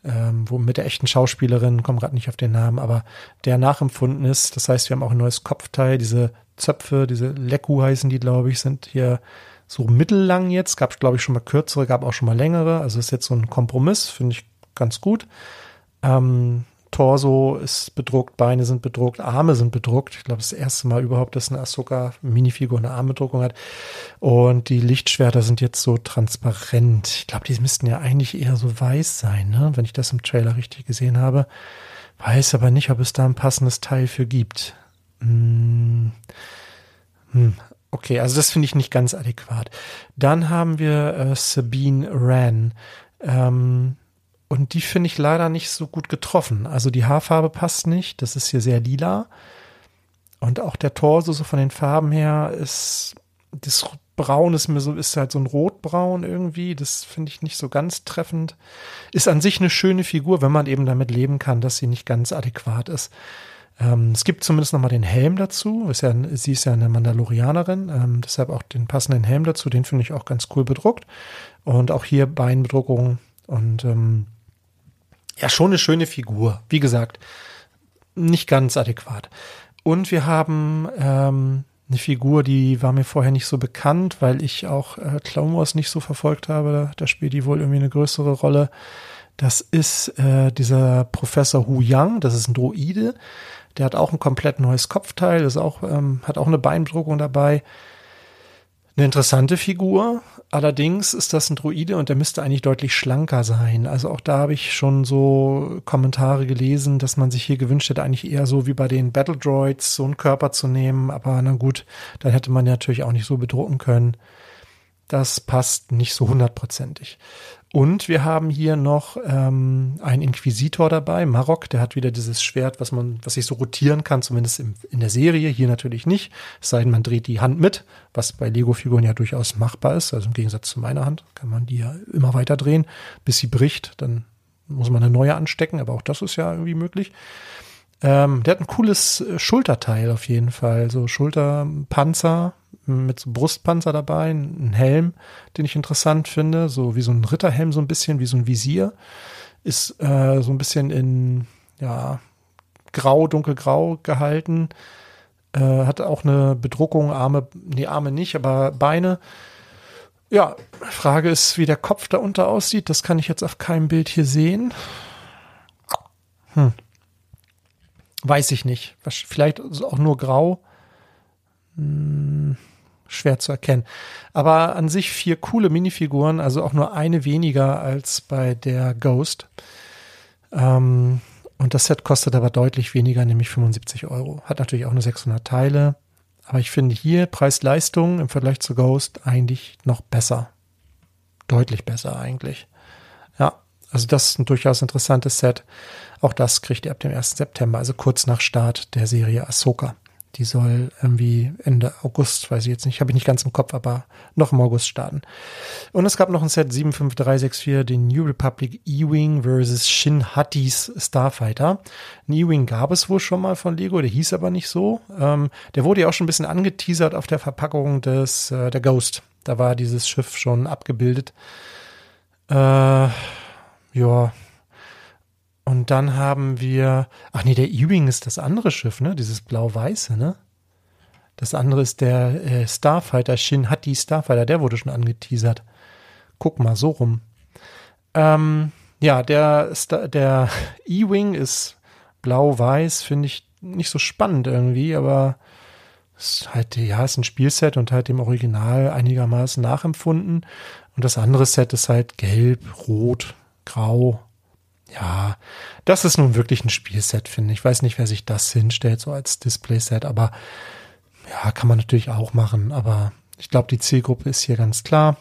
ähm, wo mit der echten Schauspielerin, komme gerade nicht auf den Namen, aber der nachempfunden ist. Das heißt, wir haben auch ein neues Kopfteil, diese Zöpfe, diese Leku heißen die, glaube ich, sind hier so mittellang jetzt. Gab, glaube ich, schon mal kürzere, gab auch schon mal längere. Also ist jetzt so ein Kompromiss, finde ich ganz gut. Ähm, Torso ist bedruckt, Beine sind bedruckt, Arme sind bedruckt. Ich glaube, das erste Mal überhaupt, dass eine Ahsoka-Minifigur eine Armbedruckung hat. Und die Lichtschwerter sind jetzt so transparent. Ich glaube, die müssten ja eigentlich eher so weiß sein, ne? wenn ich das im Trailer richtig gesehen habe. Weiß aber nicht, ob es da ein passendes Teil für gibt. Hm. Hm. Okay, also das finde ich nicht ganz adäquat. Dann haben wir äh, Sabine Wren. Ähm, und die finde ich leider nicht so gut getroffen. Also die Haarfarbe passt nicht. Das ist hier sehr lila. Und auch der Torso so von den Farben her ist, das Braun ist mir so, ist halt so ein Rotbraun irgendwie. Das finde ich nicht so ganz treffend. Ist an sich eine schöne Figur, wenn man eben damit leben kann, dass sie nicht ganz adäquat ist. Ähm, es gibt zumindest noch mal den Helm dazu. Ist ja, sie ist ja eine Mandalorianerin, ähm, deshalb auch den passenden Helm dazu. Den finde ich auch ganz cool bedruckt. Und auch hier Beinbedruckung und ähm, ja, schon eine schöne Figur. Wie gesagt, nicht ganz adäquat. Und wir haben ähm, eine Figur, die war mir vorher nicht so bekannt, weil ich auch äh, Clone Wars nicht so verfolgt habe. Da, da spielt die wohl irgendwie eine größere Rolle. Das ist äh, dieser Professor Hu Yang, das ist ein Droide. Der hat auch ein komplett neues Kopfteil, ist auch, ähm, hat auch eine Beindruckung dabei. Eine interessante Figur. Allerdings ist das ein Droide und der müsste eigentlich deutlich schlanker sein. Also auch da habe ich schon so Kommentare gelesen, dass man sich hier gewünscht hätte, eigentlich eher so wie bei den Battle Droids so einen Körper zu nehmen. Aber na gut, dann hätte man ja natürlich auch nicht so bedrucken können. das passt nicht so hundertprozentig. Und wir haben hier noch ähm, einen Inquisitor dabei, Marok, der hat wieder dieses Schwert, was man, was sich so rotieren kann, zumindest im, in der Serie, hier natürlich nicht. Es sei denn, man dreht die Hand mit, was bei Lego-Figuren ja durchaus machbar ist. Also im Gegensatz zu meiner Hand kann man die ja immer weiter drehen, bis sie bricht. Dann muss man eine neue anstecken, aber auch das ist ja irgendwie möglich. Ähm, der hat ein cooles äh, Schulterteil auf jeden Fall, so Schulterpanzer mit so Brustpanzer dabei, ein Helm, den ich interessant finde, so wie so ein Ritterhelm, so ein bisschen wie so ein Visier. Ist äh, so ein bisschen in, ja, grau, dunkelgrau gehalten. Äh, hat auch eine Bedruckung, Arme, nee, Arme nicht, aber Beine. Ja, Frage ist, wie der Kopf da unter aussieht. Das kann ich jetzt auf keinem Bild hier sehen. Hm. Weiß ich nicht. Vielleicht auch nur grau. Hm schwer zu erkennen. Aber an sich vier coole Minifiguren, also auch nur eine weniger als bei der Ghost. Ähm, und das Set kostet aber deutlich weniger, nämlich 75 Euro. Hat natürlich auch nur 600 Teile. Aber ich finde hier Preis-Leistung im Vergleich zu Ghost eigentlich noch besser. Deutlich besser eigentlich. Ja, also das ist ein durchaus interessantes Set. Auch das kriegt ihr ab dem 1. September, also kurz nach Start der Serie Ahsoka. Die soll irgendwie Ende August, weiß ich jetzt nicht, habe ich nicht ganz im Kopf, aber noch im August starten. Und es gab noch ein Set 75364, den New Republic E-Wing versus Shin Hatties Starfighter. Ein E-Wing gab es wohl schon mal von Lego, der hieß aber nicht so. Ähm, der wurde ja auch schon ein bisschen angeteasert auf der Verpackung des äh, der Ghost. Da war dieses Schiff schon abgebildet. Äh, ja, und dann haben wir, ach nee, der E-Wing ist das andere Schiff, ne? Dieses blau-weiße, ne? Das andere ist der äh, Starfighter, Shin Hati Starfighter, der wurde schon angeteasert. Guck mal, so rum. Ähm, ja, der, der *laughs* E-Wing ist blau-weiß, finde ich nicht so spannend irgendwie, aber ist halt, ja, ist ein Spielset und halt dem Original einigermaßen nachempfunden. Und das andere Set ist halt gelb, rot, grau, ja, das ist nun wirklich ein Spielset, finde ich. Ich weiß nicht, wer sich das hinstellt, so als Displayset, aber ja, kann man natürlich auch machen. Aber ich glaube, die Zielgruppe ist hier ganz klar.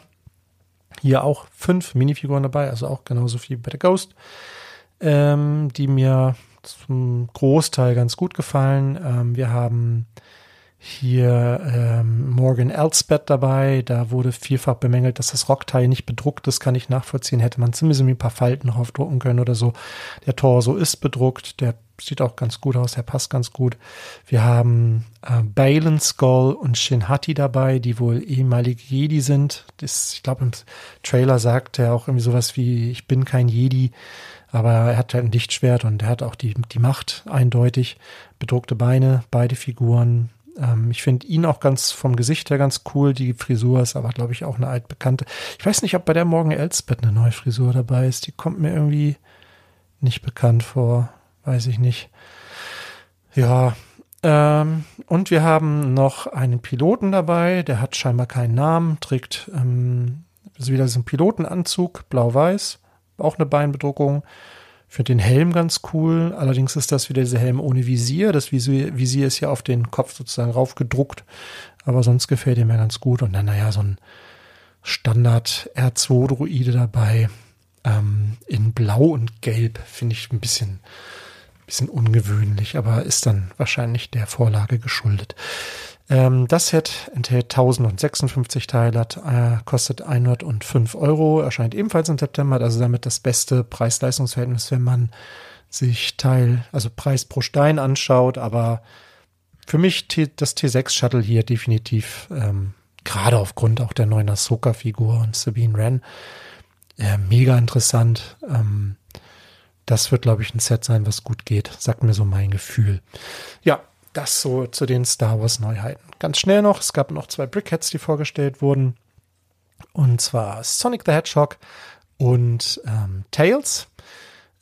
Hier auch fünf Minifiguren dabei, also auch genauso viel bei der Ghost, ähm, die mir zum Großteil ganz gut gefallen. Ähm, wir haben hier ähm, Morgan Elsbeth dabei. Da wurde vielfach bemängelt, dass das Rockteil nicht bedruckt ist. Kann ich nachvollziehen. Hätte man zumindest ein paar Falten drauf drucken können oder so. Der Torso ist bedruckt. Der sieht auch ganz gut aus. Der passt ganz gut. Wir haben äh, Balen Skull und Shinhati dabei, die wohl ehemalige Jedi sind. Das, ich glaube, im Trailer sagt er auch irgendwie sowas wie, ich bin kein Jedi. Aber er hat halt ein Lichtschwert und er hat auch die, die Macht eindeutig. Bedruckte Beine, beide Figuren, ähm, ich finde ihn auch ganz vom Gesicht her ganz cool. Die Frisur ist aber, glaube ich, auch eine altbekannte. Ich weiß nicht, ob bei der Morgen Elsbeth eine neue Frisur dabei ist. Die kommt mir irgendwie nicht bekannt vor. Weiß ich nicht. Ja. Ähm, und wir haben noch einen Piloten dabei. Der hat scheinbar keinen Namen, trägt ähm, wieder so einen Pilotenanzug, blau-weiß. Auch eine Beinbedruckung. Ich finde den Helm ganz cool. Allerdings ist das wieder dieser Helm ohne Visier. Das Visier, Visier ist ja auf den Kopf sozusagen raufgedruckt. Aber sonst gefällt er mir ganz gut. Und dann, naja, so ein Standard R2-Droide dabei. Ähm, in Blau und Gelb finde ich ein bisschen, bisschen ungewöhnlich, aber ist dann wahrscheinlich der Vorlage geschuldet. Ähm, das Set enthält 1056 Teile, hat, äh, kostet 105 Euro, erscheint ebenfalls im September, also damit das beste Preis-Leistungsverhältnis, wenn man sich Teil, also Preis pro Stein anschaut, aber für mich das T6 Shuttle hier definitiv, ähm, gerade aufgrund auch der neuen Ahsoka-Figur und Sabine Wren, äh, mega interessant. Ähm, das wird, glaube ich, ein Set sein, was gut geht, sagt mir so mein Gefühl. Ja, das so zu den Star Wars Neuheiten. Ganz schnell noch, es gab noch zwei Brickheads, die vorgestellt wurden. Und zwar Sonic the Hedgehog und ähm, Tails.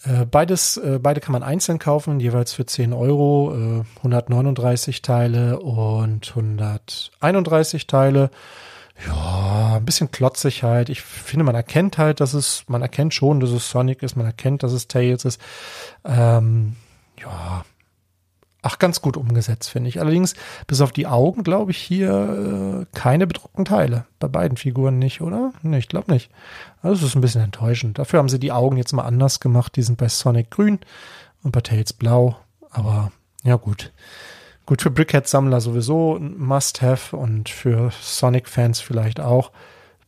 Äh, beides, äh, beide kann man einzeln kaufen, jeweils für 10 Euro, äh, 139 Teile und 131 Teile. Ja, ein bisschen klotzig halt. Ich finde, man erkennt halt, dass es, man erkennt schon, dass es Sonic ist, man erkennt, dass es Tails ist. Ähm, ja, ach, ganz gut umgesetzt, finde ich. Allerdings, bis auf die Augen, glaube ich, hier äh, keine bedruckten Teile. Bei beiden Figuren nicht, oder? Nee, ich glaube nicht. Also es ist ein bisschen enttäuschend. Dafür haben sie die Augen jetzt mal anders gemacht. Die sind bei Sonic grün und bei Tails blau. Aber ja gut. Gut für Brickhead-Sammler sowieso ein Must-Have und für Sonic-Fans vielleicht auch.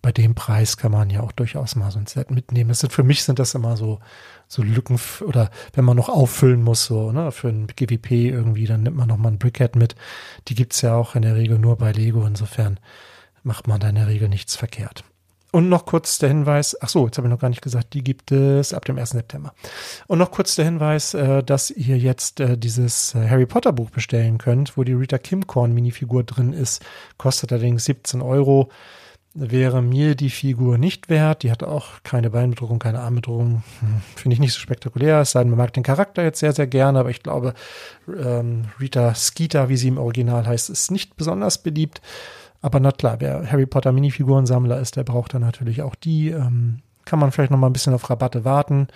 Bei dem Preis kann man ja auch durchaus mal so ein Set mitnehmen. Das sind, für mich sind das immer so so Lücken oder wenn man noch auffüllen muss, so, ne, für ein GWP irgendwie, dann nimmt man noch mal ein Brickhead mit. Die gibt's ja auch in der Regel nur bei Lego, insofern macht man da in der Regel nichts verkehrt. Und noch kurz der Hinweis, ach so, jetzt habe ich noch gar nicht gesagt, die gibt es ab dem 1. September. Und noch kurz der Hinweis, äh, dass ihr jetzt äh, dieses äh, Harry Potter Buch bestellen könnt, wo die Rita Kimcorn Minifigur drin ist, kostet allerdings 17 Euro wäre mir die Figur nicht wert. Die hat auch keine Beinbedruckung, keine Armbedruckung. Hm, Finde ich nicht so spektakulär. Es sei denn, man mag den Charakter jetzt sehr, sehr gerne, aber ich glaube, ähm, Rita Skeeter, wie sie im Original heißt, ist nicht besonders beliebt. Aber na klar, wer Harry Potter Minifigurensammler ist, der braucht dann natürlich auch die. Ähm, kann man vielleicht noch mal ein bisschen auf Rabatte warten.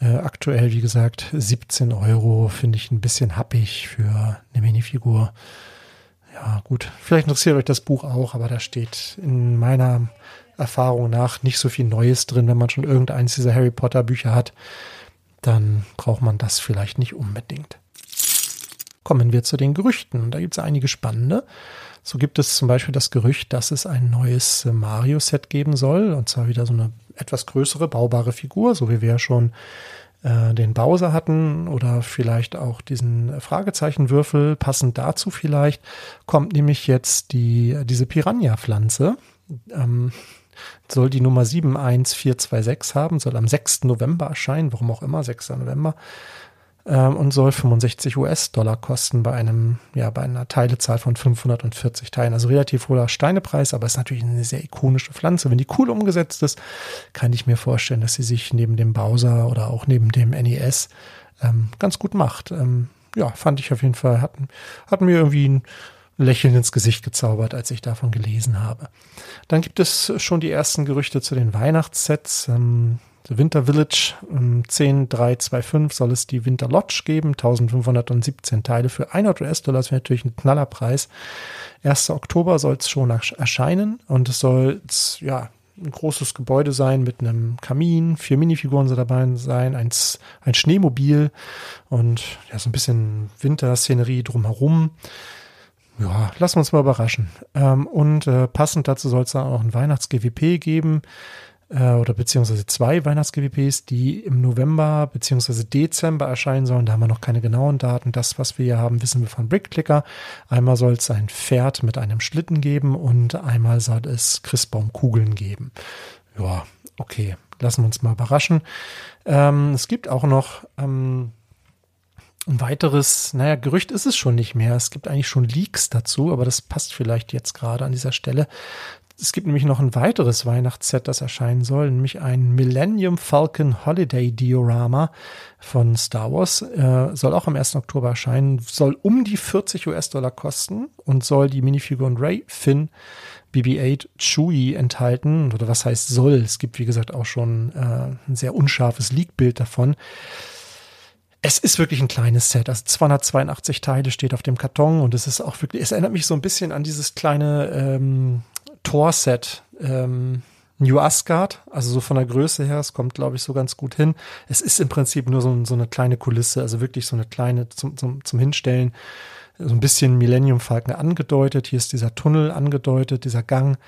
Äh, aktuell, wie gesagt, 17 Euro finde ich ein bisschen happig für eine Minifigur ja, gut, vielleicht interessiert euch das Buch auch, aber da steht in meiner Erfahrung nach nicht so viel Neues drin. Wenn man schon irgendeins dieser Harry Potter Bücher hat, dann braucht man das vielleicht nicht unbedingt. Kommen wir zu den Gerüchten. Da gibt es einige spannende. So gibt es zum Beispiel das Gerücht, dass es ein neues Mario-Set geben soll. Und zwar wieder so eine etwas größere, baubare Figur, so wie wir ja schon äh, den Bowser hatten oder vielleicht auch diesen Fragezeichenwürfel. Passend dazu vielleicht kommt nämlich jetzt die, diese Piranha-Pflanze. Ähm, soll die Nummer 71426 haben, soll am 6. November erscheinen, warum auch immer, 6. November ähm, und soll 65 US-Dollar kosten bei einem, ja, bei einer Teilezahl von 540 Teilen. Also relativ hoher Steinepreis, aber ist natürlich eine sehr ikonische Pflanze. Wenn die cool umgesetzt ist, kann ich mir vorstellen, dass sie sich neben dem Bowser oder auch neben dem NES ähm, ganz gut macht. Ähm, ja, fand ich auf jeden Fall, hat, hat mir irgendwie ein Lächeln ins Gesicht gezaubert, als ich davon gelesen habe. Dann gibt es schon die ersten Gerüchte zu den Weihnachtssets. Ähm, The Winter Village um 10325 soll es die Winter Lodge geben, 1517 Teile für 100 US-Dollar, das wäre natürlich ein Knallerpreis. 1. Oktober soll es schon erscheinen und es soll ja ein großes Gebäude sein mit einem Kamin, vier Minifiguren soll dabei sein, ein, ein Schneemobil und ja, so ein bisschen Winterszenerie drumherum. Ja, lassen wir uns mal überraschen. Ähm, und äh, passend dazu soll es dann auch ein Weihnachts-GWP geben äh, oder beziehungsweise zwei Weihnachts-GWPs, die im November beziehungsweise Dezember erscheinen sollen. Da haben wir noch keine genauen Daten. Das, was wir hier haben, wissen wir von Brickclicker. Einmal soll es ein Pferd mit einem Schlitten geben und einmal soll es Christbaumkugeln geben. Ja, okay. Lassen wir uns mal überraschen. Ähm, es gibt auch noch ähm, ein weiteres, naja, Gerücht ist es schon nicht mehr. Es gibt eigentlich schon Leaks dazu, aber das passt vielleicht jetzt gerade an dieser Stelle. Es gibt nämlich noch ein weiteres Weihnachtsset, das erscheinen soll, nämlich ein Millennium Falcon Holiday Diorama von Star Wars. Äh, soll auch am 1. Oktober erscheinen, soll um die 40 US-Dollar kosten und soll die Minifiguren Ray, Finn, BB-8, Chewie enthalten. Oder was heißt soll? Es gibt, wie gesagt, auch schon äh, ein sehr unscharfes Leak-Bild davon. Es ist wirklich ein kleines Set. Also 282 Teile steht auf dem Karton und es ist auch wirklich, es erinnert mich so ein bisschen an dieses kleine ähm, Tor-Set ähm, New Asgard, also so von der Größe her, es kommt, glaube ich, so ganz gut hin. Es ist im Prinzip nur so, so eine kleine Kulisse, also wirklich so eine kleine zum, zum, zum Hinstellen, so ein bisschen Millennium Falcon angedeutet. Hier ist dieser Tunnel angedeutet, dieser Gang.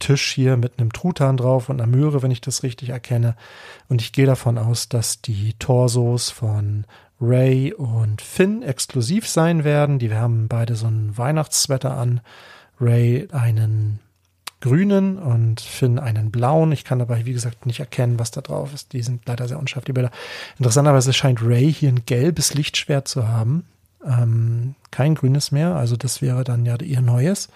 Tisch hier mit einem Truthahn drauf und einer Möhre, wenn ich das richtig erkenne. Und ich gehe davon aus, dass die Torsos von Ray und Finn exklusiv sein werden. Die haben beide so ein Weihnachtssweater an. Ray einen grünen und Finn einen blauen. Ich kann dabei, wie gesagt, nicht erkennen, was da drauf ist. Die sind leider sehr unscharf, die Bilder. Interessanterweise scheint Ray hier ein gelbes Lichtschwert zu haben. Ähm, kein grünes mehr, also das wäre dann ja ihr neues.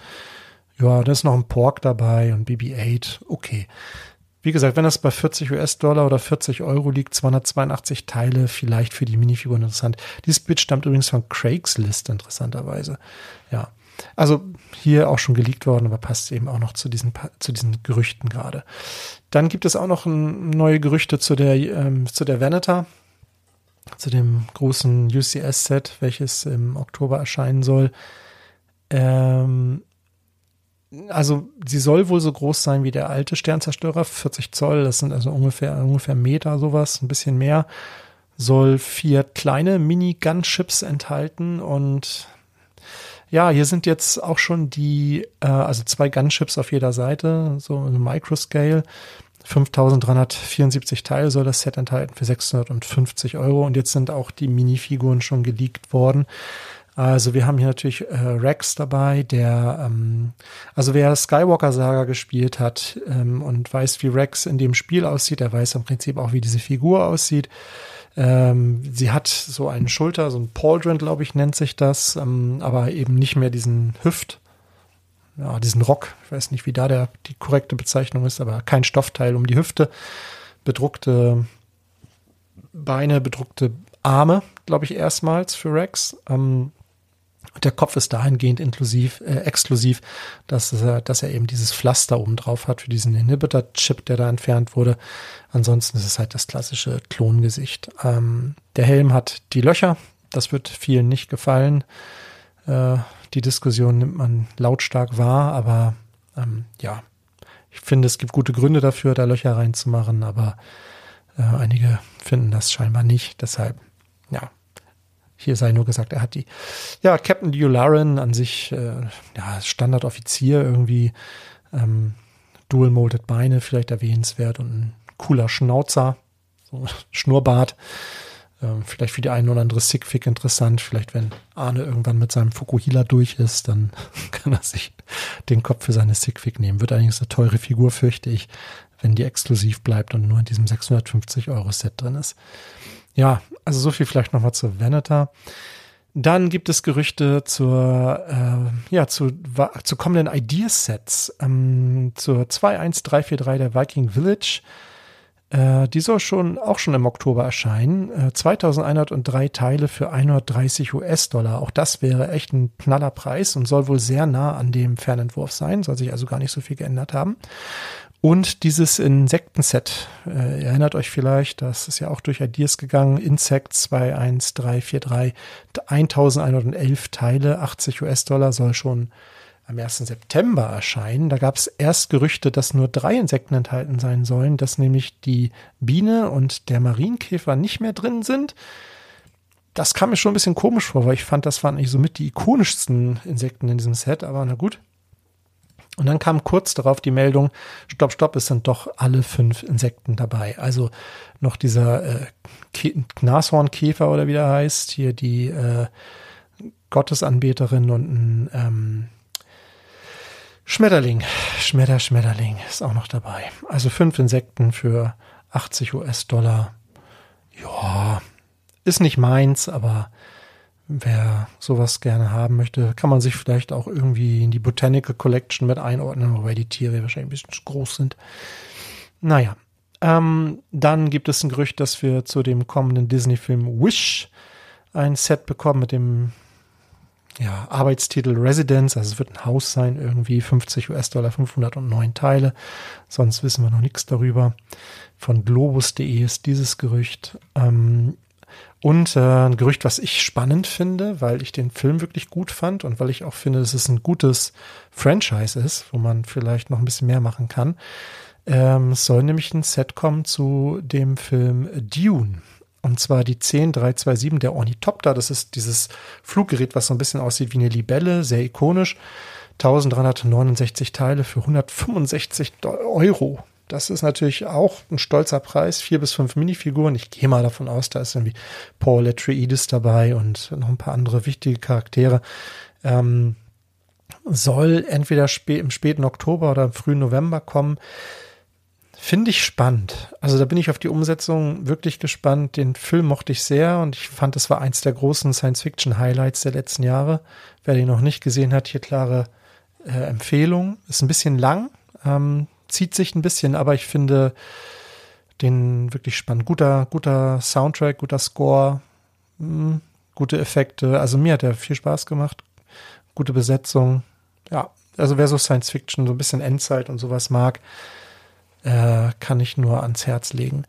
Ja, da ist noch ein Pork dabei und BB-8. Okay. Wie gesagt, wenn das bei 40 US-Dollar oder 40 Euro liegt, 282 Teile, vielleicht für die Minifiguren interessant. Dieses Bild stammt übrigens von Craigslist, interessanterweise. Ja. Also hier auch schon geleakt worden, aber passt eben auch noch zu diesen, zu diesen Gerüchten gerade. Dann gibt es auch noch ein, neue Gerüchte zu der, ähm, zu der Venator. zu dem großen UCS-Set, welches im Oktober erscheinen soll. Ähm, also sie soll wohl so groß sein wie der alte Sternzerstörer, 40 Zoll, das sind also ungefähr, ungefähr Meter sowas, ein bisschen mehr. Soll vier kleine Mini-Gunships enthalten und ja, hier sind jetzt auch schon die, äh, also zwei Gunships auf jeder Seite, so eine Microscale. 5374 Teile soll das Set enthalten für 650 Euro und jetzt sind auch die Minifiguren schon geleakt worden. Also wir haben hier natürlich äh, Rex dabei, der, ähm, also wer Skywalker Saga gespielt hat ähm, und weiß, wie Rex in dem Spiel aussieht, der weiß im Prinzip auch, wie diese Figur aussieht. Ähm, sie hat so einen Schulter, so ein Pauldron, glaube ich, nennt sich das, ähm, aber eben nicht mehr diesen Hüft, ja, diesen Rock. Ich weiß nicht, wie da der, die korrekte Bezeichnung ist, aber kein Stoffteil um die Hüfte. Bedruckte Beine, bedruckte Arme, glaube ich, erstmals für Rex. Ähm, der Kopf ist dahingehend inklusiv, äh, exklusiv, dass, er, dass er eben dieses Pflaster oben drauf hat für diesen Inhibitor-Chip, der da entfernt wurde. Ansonsten ist es halt das klassische Klongesicht. Ähm, der Helm hat die Löcher. Das wird vielen nicht gefallen. Äh, die Diskussion nimmt man lautstark wahr, aber ähm, ja, ich finde, es gibt gute Gründe dafür, da Löcher reinzumachen, aber äh, einige finden das scheinbar nicht. Deshalb, ja, hier sei nur gesagt, er hat die. Ja, Captain Yularen an sich, äh, ja, Standardoffizier irgendwie, ähm, Dual-Molded Beine vielleicht erwähnenswert und ein cooler Schnauzer, so Schnurrbart. Ähm, vielleicht für die einen oder andere Sickfick interessant. Vielleicht, wenn Arne irgendwann mit seinem Fukuhila durch ist, dann *laughs* kann er sich den Kopf für seine Sickfick nehmen. Wird allerdings eine teure Figur, fürchte ich, wenn die exklusiv bleibt und nur in diesem 650 Euro Set drin ist. Ja, also so viel vielleicht nochmal zur Venator. Dann gibt es Gerüchte zur, äh, ja, zu, zu kommenden Ideasets, ähm, zur 21343 der Viking Village. Äh, die soll schon auch schon im Oktober erscheinen. Äh, 2103 Teile für 130 US-Dollar. Auch das wäre echt ein knaller Preis und soll wohl sehr nah an dem Fernentwurf sein, soll sich also gar nicht so viel geändert haben. Und dieses Insektenset, äh, erinnert euch vielleicht, das ist ja auch durch Ideas gegangen, Insect 21343, 1111 Teile, 80 US-Dollar, soll schon am 1. September erscheinen. Da gab es erst Gerüchte, dass nur drei Insekten enthalten sein sollen, dass nämlich die Biene und der Marienkäfer nicht mehr drin sind. Das kam mir schon ein bisschen komisch vor, weil ich fand, das waren eigentlich somit die ikonischsten Insekten in diesem Set, aber na gut. Und dann kam kurz darauf die Meldung, stopp, stopp, es sind doch alle fünf Insekten dabei. Also noch dieser äh, Nashornkäfer oder wie der heißt, hier die äh, Gottesanbeterin und ein ähm, Schmetterling, Schmetter, Schmetterling ist auch noch dabei. Also fünf Insekten für 80 US-Dollar. Ja, ist nicht meins, aber wer sowas gerne haben möchte, kann man sich vielleicht auch irgendwie in die Botanical Collection mit einordnen, wobei die Tiere wahrscheinlich ein bisschen groß sind. Naja, ähm, dann gibt es ein Gerücht, dass wir zu dem kommenden Disney-Film Wish ein Set bekommen mit dem ja, Arbeitstitel Residence, also es wird ein Haus sein, irgendwie 50 US-Dollar, 509 Teile. Sonst wissen wir noch nichts darüber. Von globus.de ist dieses Gerücht. Ähm, und äh, ein Gerücht, was ich spannend finde, weil ich den Film wirklich gut fand und weil ich auch finde, dass es ein gutes Franchise ist, wo man vielleicht noch ein bisschen mehr machen kann. Ähm, es soll nämlich ein Set kommen zu dem Film Dune. Und zwar die 10327, der Ornithopter. Das ist dieses Fluggerät, was so ein bisschen aussieht wie eine Libelle, sehr ikonisch. 1369 Teile für 165 Euro. Das ist natürlich auch ein stolzer Preis. Vier bis fünf Minifiguren. Ich gehe mal davon aus, da ist irgendwie Paul Atreides dabei und noch ein paar andere wichtige Charaktere. Ähm, soll entweder spä im späten Oktober oder im frühen November kommen. Finde ich spannend. Also da bin ich auf die Umsetzung wirklich gespannt. Den Film mochte ich sehr und ich fand, das war eins der großen Science-Fiction-Highlights der letzten Jahre. Wer den noch nicht gesehen hat, hier klare äh, Empfehlung. Ist ein bisschen lang. Ähm, zieht sich ein bisschen, aber ich finde den wirklich spannend. Guter, guter Soundtrack, guter Score, hm, gute Effekte. Also mir hat er viel Spaß gemacht. Gute Besetzung. Ja, also wer so Science Fiction, so ein bisschen Endzeit und sowas mag, äh, kann ich nur ans Herz legen.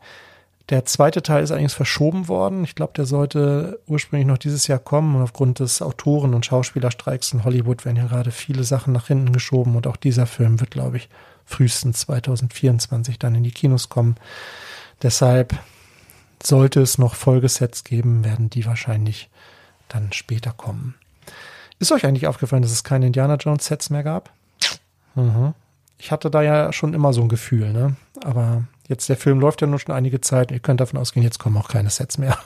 Der zweite Teil ist allerdings verschoben worden. Ich glaube, der sollte ursprünglich noch dieses Jahr kommen und aufgrund des Autoren- und Schauspielerstreiks in Hollywood werden ja gerade viele Sachen nach hinten geschoben und auch dieser Film wird, glaube ich, frühestens 2024 dann in die Kinos kommen. Deshalb sollte es noch Folgesets geben, werden die wahrscheinlich dann später kommen. Ist euch eigentlich aufgefallen, dass es keine Indiana Jones Sets mehr gab? Mhm. Ich hatte da ja schon immer so ein Gefühl, ne? Aber Jetzt, der Film läuft ja nur schon einige Zeit. Ihr könnt davon ausgehen, jetzt kommen auch keine Sets mehr.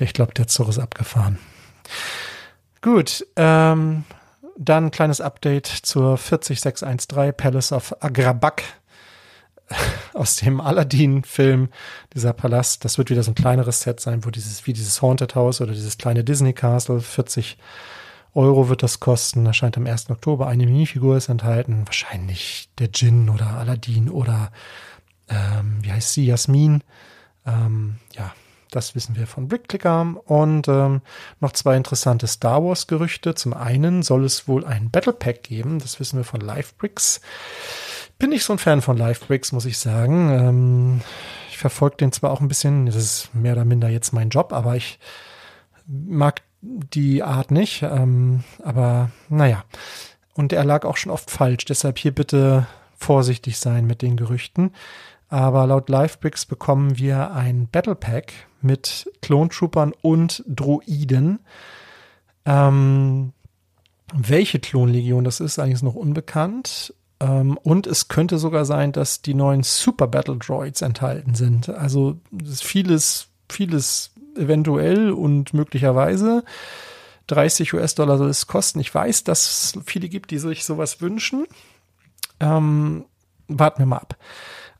ich glaube, der Zug ist abgefahren. Gut, ähm, dann ein kleines Update zur 40613 Palace of Agrabak *laughs* aus dem Aladdin-Film, dieser Palast. Das wird wieder so ein kleineres Set sein, wo dieses, wie dieses Haunted House oder dieses kleine Disney Castle, 40 Euro wird das kosten. Erscheint am 1. Oktober. Eine Minifigur ist enthalten. Wahrscheinlich der Djinn oder Aladdin oder ähm, wie heißt sie, Jasmin. Ähm, ja, das wissen wir von Brickclicker. Und ähm, noch zwei interessante Star Wars-Gerüchte. Zum einen soll es wohl ein Battle Pack geben. Das wissen wir von Livebricks. Bin ich so ein Fan von Livebricks, muss ich sagen. Ähm, ich verfolge den zwar auch ein bisschen, das ist mehr oder minder jetzt mein Job, aber ich mag die Art nicht. Ähm, aber naja. Und er lag auch schon oft falsch. Deshalb hier bitte vorsichtig sein mit den Gerüchten. Aber laut Livebricks bekommen wir ein Battle Pack mit Klontroopern und Droiden. Ähm, welche Klonlegion das ist, eigentlich ist noch unbekannt. Ähm, und es könnte sogar sein, dass die neuen Super Battle Droids enthalten sind. Also vieles, vieles eventuell und möglicherweise. 30 US-Dollar soll es kosten. Ich weiß, dass es viele gibt, die sich sowas wünschen. Ähm, warten wir mal ab.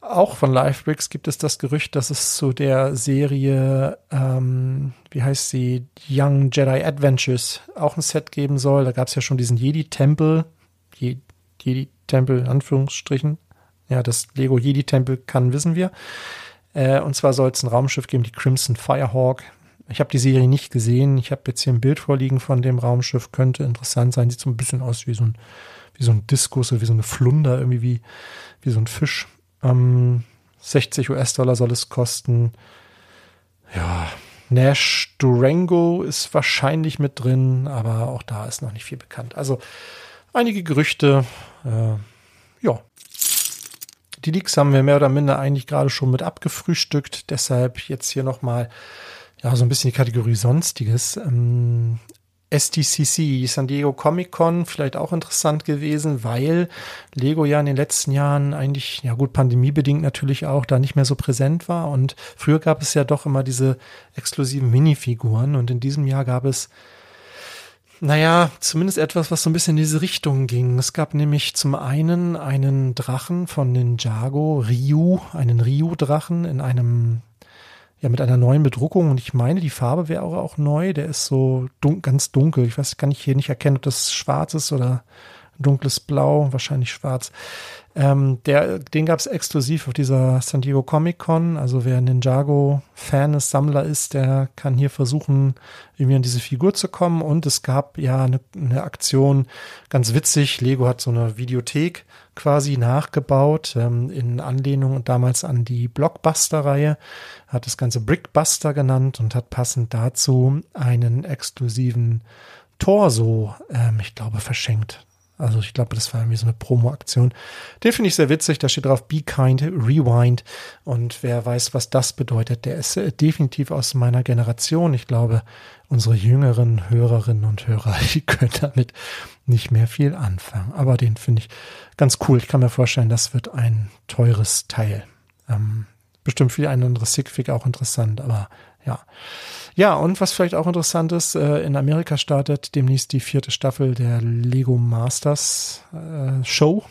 Auch von Livebricks gibt es das Gerücht, dass es zu der Serie, ähm, wie heißt sie, Young Jedi Adventures auch ein Set geben soll. Da gab es ja schon diesen Jedi-Tempel, Jedi-Tempel in Anführungsstrichen. Ja, das Lego Jedi-Tempel kann, wissen wir. Äh, und zwar soll es ein Raumschiff geben, die Crimson Firehawk. Ich habe die Serie nicht gesehen. Ich habe jetzt hier ein Bild vorliegen von dem Raumschiff. Könnte interessant sein. Sieht so ein bisschen aus wie so ein, wie so ein Diskus oder wie so eine Flunder, irgendwie wie, wie so ein Fisch. Ähm, 60 US-Dollar soll es kosten. Ja, Nash Durango ist wahrscheinlich mit drin, aber auch da ist noch nicht viel bekannt. Also einige Gerüchte. Äh, ja. Die Leaks haben wir mehr oder minder eigentlich gerade schon mit abgefrühstückt. Deshalb jetzt hier nochmal ja, so ein bisschen die Kategorie Sonstiges. Ähm, SDCC, San Diego Comic Con, vielleicht auch interessant gewesen, weil Lego ja in den letzten Jahren eigentlich, ja gut, pandemiebedingt natürlich auch, da nicht mehr so präsent war. Und früher gab es ja doch immer diese exklusiven Minifiguren. Und in diesem Jahr gab es, naja, zumindest etwas, was so ein bisschen in diese Richtung ging. Es gab nämlich zum einen einen Drachen von Ninjago, Ryu, einen Ryu-Drachen in einem ja mit einer neuen Bedruckung und ich meine, die Farbe wäre auch, neu. Der ist so dun ganz dunkel. Ich weiß, kann ich hier nicht erkennen, ob das schwarz ist oder dunkles Blau, wahrscheinlich schwarz. Ähm, der, den gab es exklusiv auf dieser San Diego Comic Con. Also wer Ninjago-Fan ist, Sammler ist, der kann hier versuchen, irgendwie an diese Figur zu kommen. Und es gab ja eine, eine Aktion, ganz witzig. Lego hat so eine Videothek quasi nachgebaut, ähm, in Anlehnung damals an die Blockbuster-Reihe, hat das Ganze Brickbuster genannt und hat passend dazu einen exklusiven Torso, ähm, ich glaube, verschenkt. Also ich glaube, das war irgendwie so eine Promo-Aktion. Den finde ich sehr witzig. Da steht drauf Be Kind, Rewind. Und wer weiß, was das bedeutet, der ist äh, definitiv aus meiner Generation. Ich glaube, unsere jüngeren Hörerinnen und Hörer, *laughs* die können damit nicht mehr viel anfangen. Aber den finde ich ganz cool. Ich kann mir vorstellen, das wird ein teures Teil. Ähm, bestimmt für ein anderes Sigfig auch interessant, aber ja. Ja, und was vielleicht auch interessant ist, äh, in Amerika startet demnächst die vierte Staffel der Lego Masters äh, Show.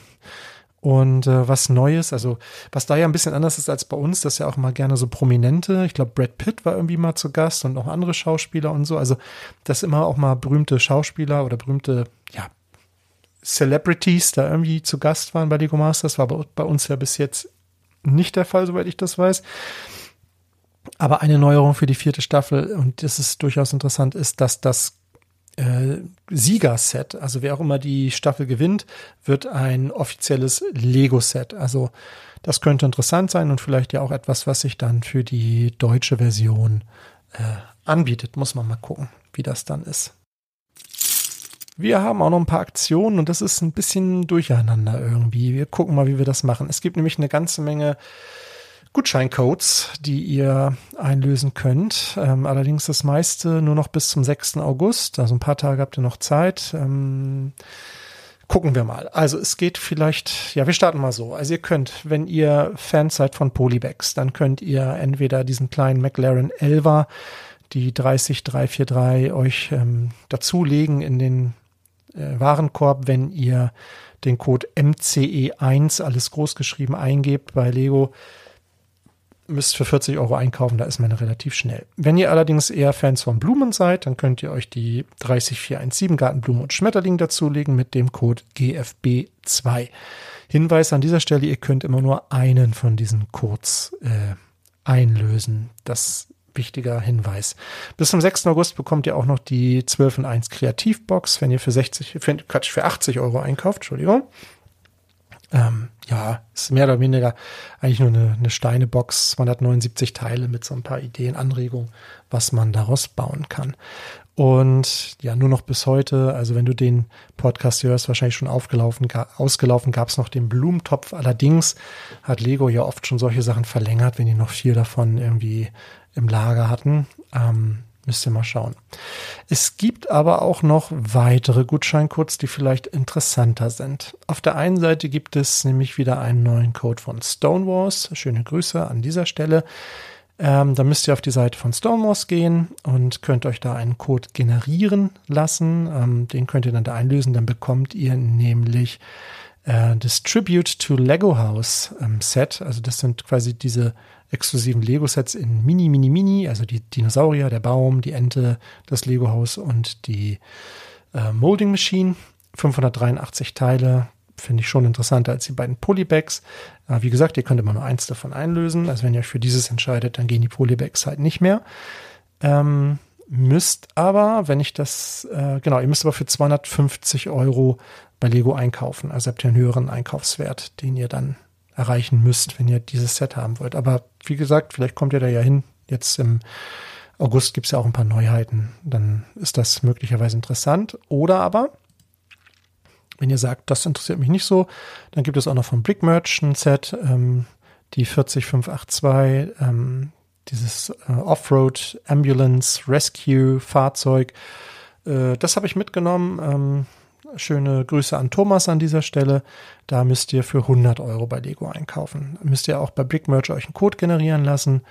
Und äh, was Neues, also was da ja ein bisschen anders ist als bei uns, das ja auch mal gerne so prominente, ich glaube Brad Pitt war irgendwie mal zu Gast und auch andere Schauspieler und so, also dass immer auch mal berühmte Schauspieler oder berühmte, ja, Celebrities da irgendwie zu Gast waren bei Lego Masters, war bei, bei uns ja bis jetzt nicht der Fall, soweit ich das weiß. Aber eine Neuerung für die vierte Staffel, und das ist durchaus interessant, ist, dass das äh, Siegerset. Also wer auch immer die Staffel gewinnt, wird ein offizielles Lego-Set. Also das könnte interessant sein und vielleicht ja auch etwas, was sich dann für die deutsche Version äh, anbietet. Muss man mal gucken, wie das dann ist. Wir haben auch noch ein paar Aktionen und das ist ein bisschen durcheinander irgendwie. Wir gucken mal, wie wir das machen. Es gibt nämlich eine ganze Menge Gutscheincodes, die ihr einlösen könnt. Ähm, allerdings das meiste nur noch bis zum 6. August. Also ein paar Tage habt ihr noch Zeit. Ähm, gucken wir mal. Also es geht vielleicht, ja, wir starten mal so. Also ihr könnt, wenn ihr Fans seid von Polybags, dann könnt ihr entweder diesen kleinen McLaren Elva, die 30343 euch ähm, dazulegen in den äh, Warenkorb, wenn ihr den Code MCE1 alles groß geschrieben eingebt bei Lego. Müsst für 40 Euro einkaufen, da ist man relativ schnell. Wenn ihr allerdings eher Fans von Blumen seid, dann könnt ihr euch die 30417 Gartenblume und Schmetterling dazulegen mit dem Code GFB2. Hinweis an dieser Stelle, ihr könnt immer nur einen von diesen Codes äh, einlösen. Das wichtiger Hinweis. Bis zum 6. August bekommt ihr auch noch die 12 in 1 Kreativbox, wenn ihr für 60, für, Quatsch, für 80 Euro einkauft, Entschuldigung. Ähm, ja, ist mehr oder weniger eigentlich nur eine, eine Steinebox, 279 Teile mit so ein paar Ideen, Anregungen, was man daraus bauen kann. Und ja, nur noch bis heute, also wenn du den Podcast hörst, wahrscheinlich schon aufgelaufen, ausgelaufen, gab es noch den Blumentopf. Allerdings hat Lego ja oft schon solche Sachen verlängert, wenn die noch viel davon irgendwie im Lager hatten. Ähm, müsst ihr mal schauen. Es gibt aber auch noch weitere Gutscheincodes, die vielleicht interessanter sind. Auf der einen Seite gibt es nämlich wieder einen neuen Code von Stonewalls. Schöne Grüße an dieser Stelle. Ähm, da müsst ihr auf die Seite von Stonewalls gehen und könnt euch da einen Code generieren lassen. Ähm, den könnt ihr dann da einlösen. Dann bekommt ihr nämlich äh, das Tribute to Lego House ähm, Set. Also das sind quasi diese exklusiven Lego-Sets in Mini, Mini, Mini, also die Dinosaurier, der Baum, die Ente, das Lego-Haus und die äh, Molding Machine. 583 Teile, finde ich schon interessanter als die beiden Polybags. Äh, wie gesagt, ihr könnt immer nur eins davon einlösen. Also wenn ihr euch für dieses entscheidet, dann gehen die Polybags halt nicht mehr. Ähm, müsst aber, wenn ich das, äh, genau, ihr müsst aber für 250 Euro bei Lego einkaufen. Also habt ihr einen höheren Einkaufswert, den ihr dann erreichen müsst, wenn ihr dieses Set haben wollt. Aber wie gesagt, vielleicht kommt ihr da ja hin. Jetzt im August gibt es ja auch ein paar Neuheiten. Dann ist das möglicherweise interessant. Oder aber, wenn ihr sagt, das interessiert mich nicht so, dann gibt es auch noch von Brick Merchant Set, ähm, die 40582, ähm, dieses äh, Offroad Ambulance Rescue Fahrzeug. Äh, das habe ich mitgenommen. Ähm, Schöne Grüße an Thomas an dieser Stelle. Da müsst ihr für 100 Euro bei Lego einkaufen. Müsst ihr auch bei Brickmerch euch einen Code generieren lassen.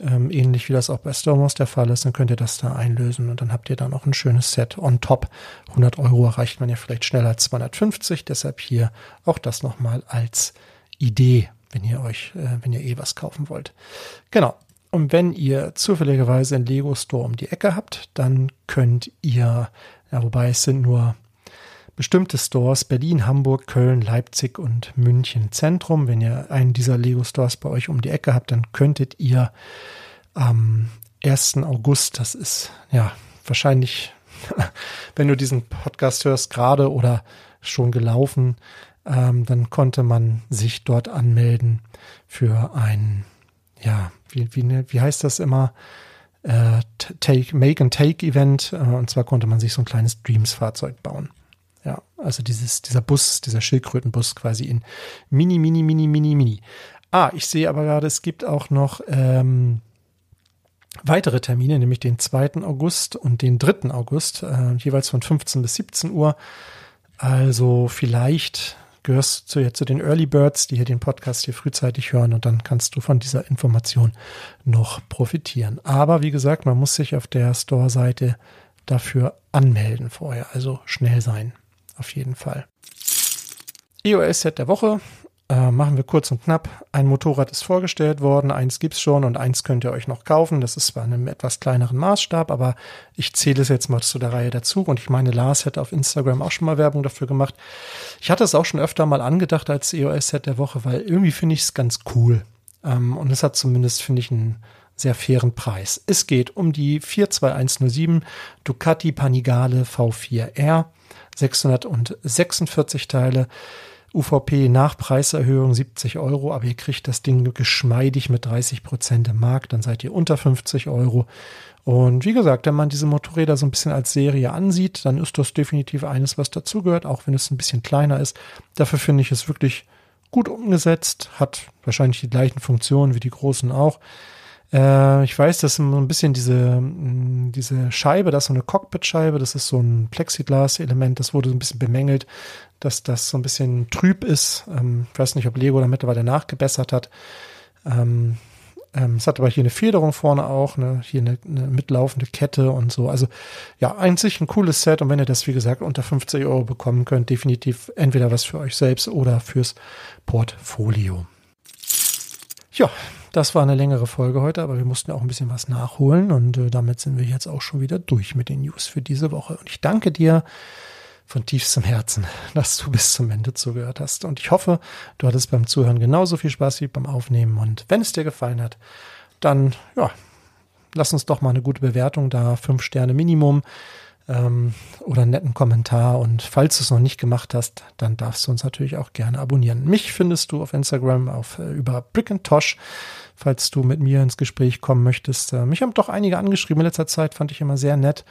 Ähm, ähnlich wie das auch bei Stormos der Fall ist. Dann könnt ihr das da einlösen und dann habt ihr da noch ein schönes Set on top. 100 Euro erreicht man ja vielleicht schneller als 250. Deshalb hier auch das nochmal als Idee, wenn ihr euch, äh, wenn ihr eh was kaufen wollt. Genau. Und wenn ihr zufälligerweise einen Lego Store um die Ecke habt, dann könnt ihr, ja, wobei es sind nur bestimmte Stores, Berlin, Hamburg, Köln, Leipzig und München Zentrum. Wenn ihr einen dieser Lego Stores bei euch um die Ecke habt, dann könntet ihr am 1. August, das ist ja wahrscheinlich, *laughs* wenn du diesen Podcast hörst, gerade oder schon gelaufen, ähm, dann konnte man sich dort anmelden für ein, ja, wie, wie, wie heißt das immer? Äh, take, Make and Take Event. Äh, und zwar konnte man sich so ein kleines Dreams-Fahrzeug bauen. Ja, also dieses, dieser Bus, dieser Schildkrötenbus quasi in mini, mini, mini, mini, mini. Ah, ich sehe aber gerade, es gibt auch noch ähm, weitere Termine, nämlich den 2. August und den 3. August, äh, jeweils von 15 bis 17 Uhr. Also vielleicht gehörst jetzt zu den Early Birds, die hier den Podcast hier frühzeitig hören und dann kannst du von dieser Information noch profitieren. Aber wie gesagt, man muss sich auf der Store-Seite dafür anmelden vorher, also schnell sein auf jeden Fall. EOS-Set der Woche. Äh, machen wir kurz und knapp. Ein Motorrad ist vorgestellt worden, eins gibt es schon und eins könnt ihr euch noch kaufen. Das ist in einem etwas kleineren Maßstab, aber ich zähle es jetzt mal zu der Reihe dazu. Und ich meine, Lars hätte auf Instagram auch schon mal Werbung dafür gemacht. Ich hatte es auch schon öfter mal angedacht als EOS-Set der Woche, weil irgendwie finde ich es ganz cool. Ähm, und es hat zumindest, finde ich, einen sehr fairen Preis. Es geht um die 42107 Ducati Panigale V4R, 646 Teile. UVP nach Preiserhöhung 70 Euro, aber ihr kriegt das Ding geschmeidig mit 30 Prozent im Markt, dann seid ihr unter 50 Euro. Und wie gesagt, wenn man diese Motorräder so ein bisschen als Serie ansieht, dann ist das definitiv eines, was dazugehört, auch wenn es ein bisschen kleiner ist. Dafür finde ich es wirklich gut umgesetzt, hat wahrscheinlich die gleichen Funktionen wie die großen auch. Äh, ich weiß, dass so ein bisschen diese, mm, diese Scheibe, das ist so eine Cockpit-Scheibe, das ist so ein Plexiglas-Element, das wurde so ein bisschen bemängelt, dass das so ein bisschen trüb ist. Ähm, ich weiß nicht, ob Lego da mittlerweile nachgebessert hat. Ähm, ähm, es hat aber hier eine Federung vorne auch, ne, hier eine, eine mitlaufende Kette und so. Also ja, einzig ein cooles Set und wenn ihr das, wie gesagt, unter 50 Euro bekommen könnt, definitiv entweder was für euch selbst oder fürs Portfolio. Ja, das war eine längere Folge heute, aber wir mussten auch ein bisschen was nachholen und äh, damit sind wir jetzt auch schon wieder durch mit den News für diese Woche. Und ich danke dir von tiefstem Herzen, *laughs* dass du bis zum Ende zugehört hast. Und ich hoffe, du hattest beim Zuhören genauso viel Spaß wie beim Aufnehmen. Und wenn es dir gefallen hat, dann ja, lass uns doch mal eine gute Bewertung da, fünf Sterne Minimum ähm, oder einen netten Kommentar. Und falls du es noch nicht gemacht hast, dann darfst du uns natürlich auch gerne abonnieren. Mich findest du auf Instagram auf äh, über Brick and Tosh, falls du mit mir ins Gespräch kommen möchtest. Äh, mich haben doch einige angeschrieben in letzter Zeit, fand ich immer sehr nett.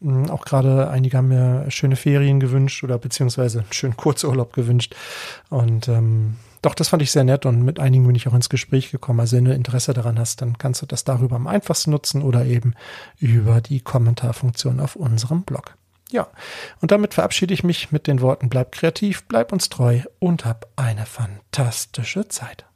Mm, auch gerade einige haben mir schöne Ferien gewünscht oder beziehungsweise einen schönen Kurzurlaub gewünscht. Und ähm, doch, das fand ich sehr nett und mit einigen bin ich auch ins Gespräch gekommen. Also wenn du Interesse daran hast, dann kannst du das darüber am einfachsten nutzen oder eben über die Kommentarfunktion auf unserem Blog. Ja, und damit verabschiede ich mich mit den Worten, bleib kreativ, bleib uns treu und hab eine fantastische Zeit.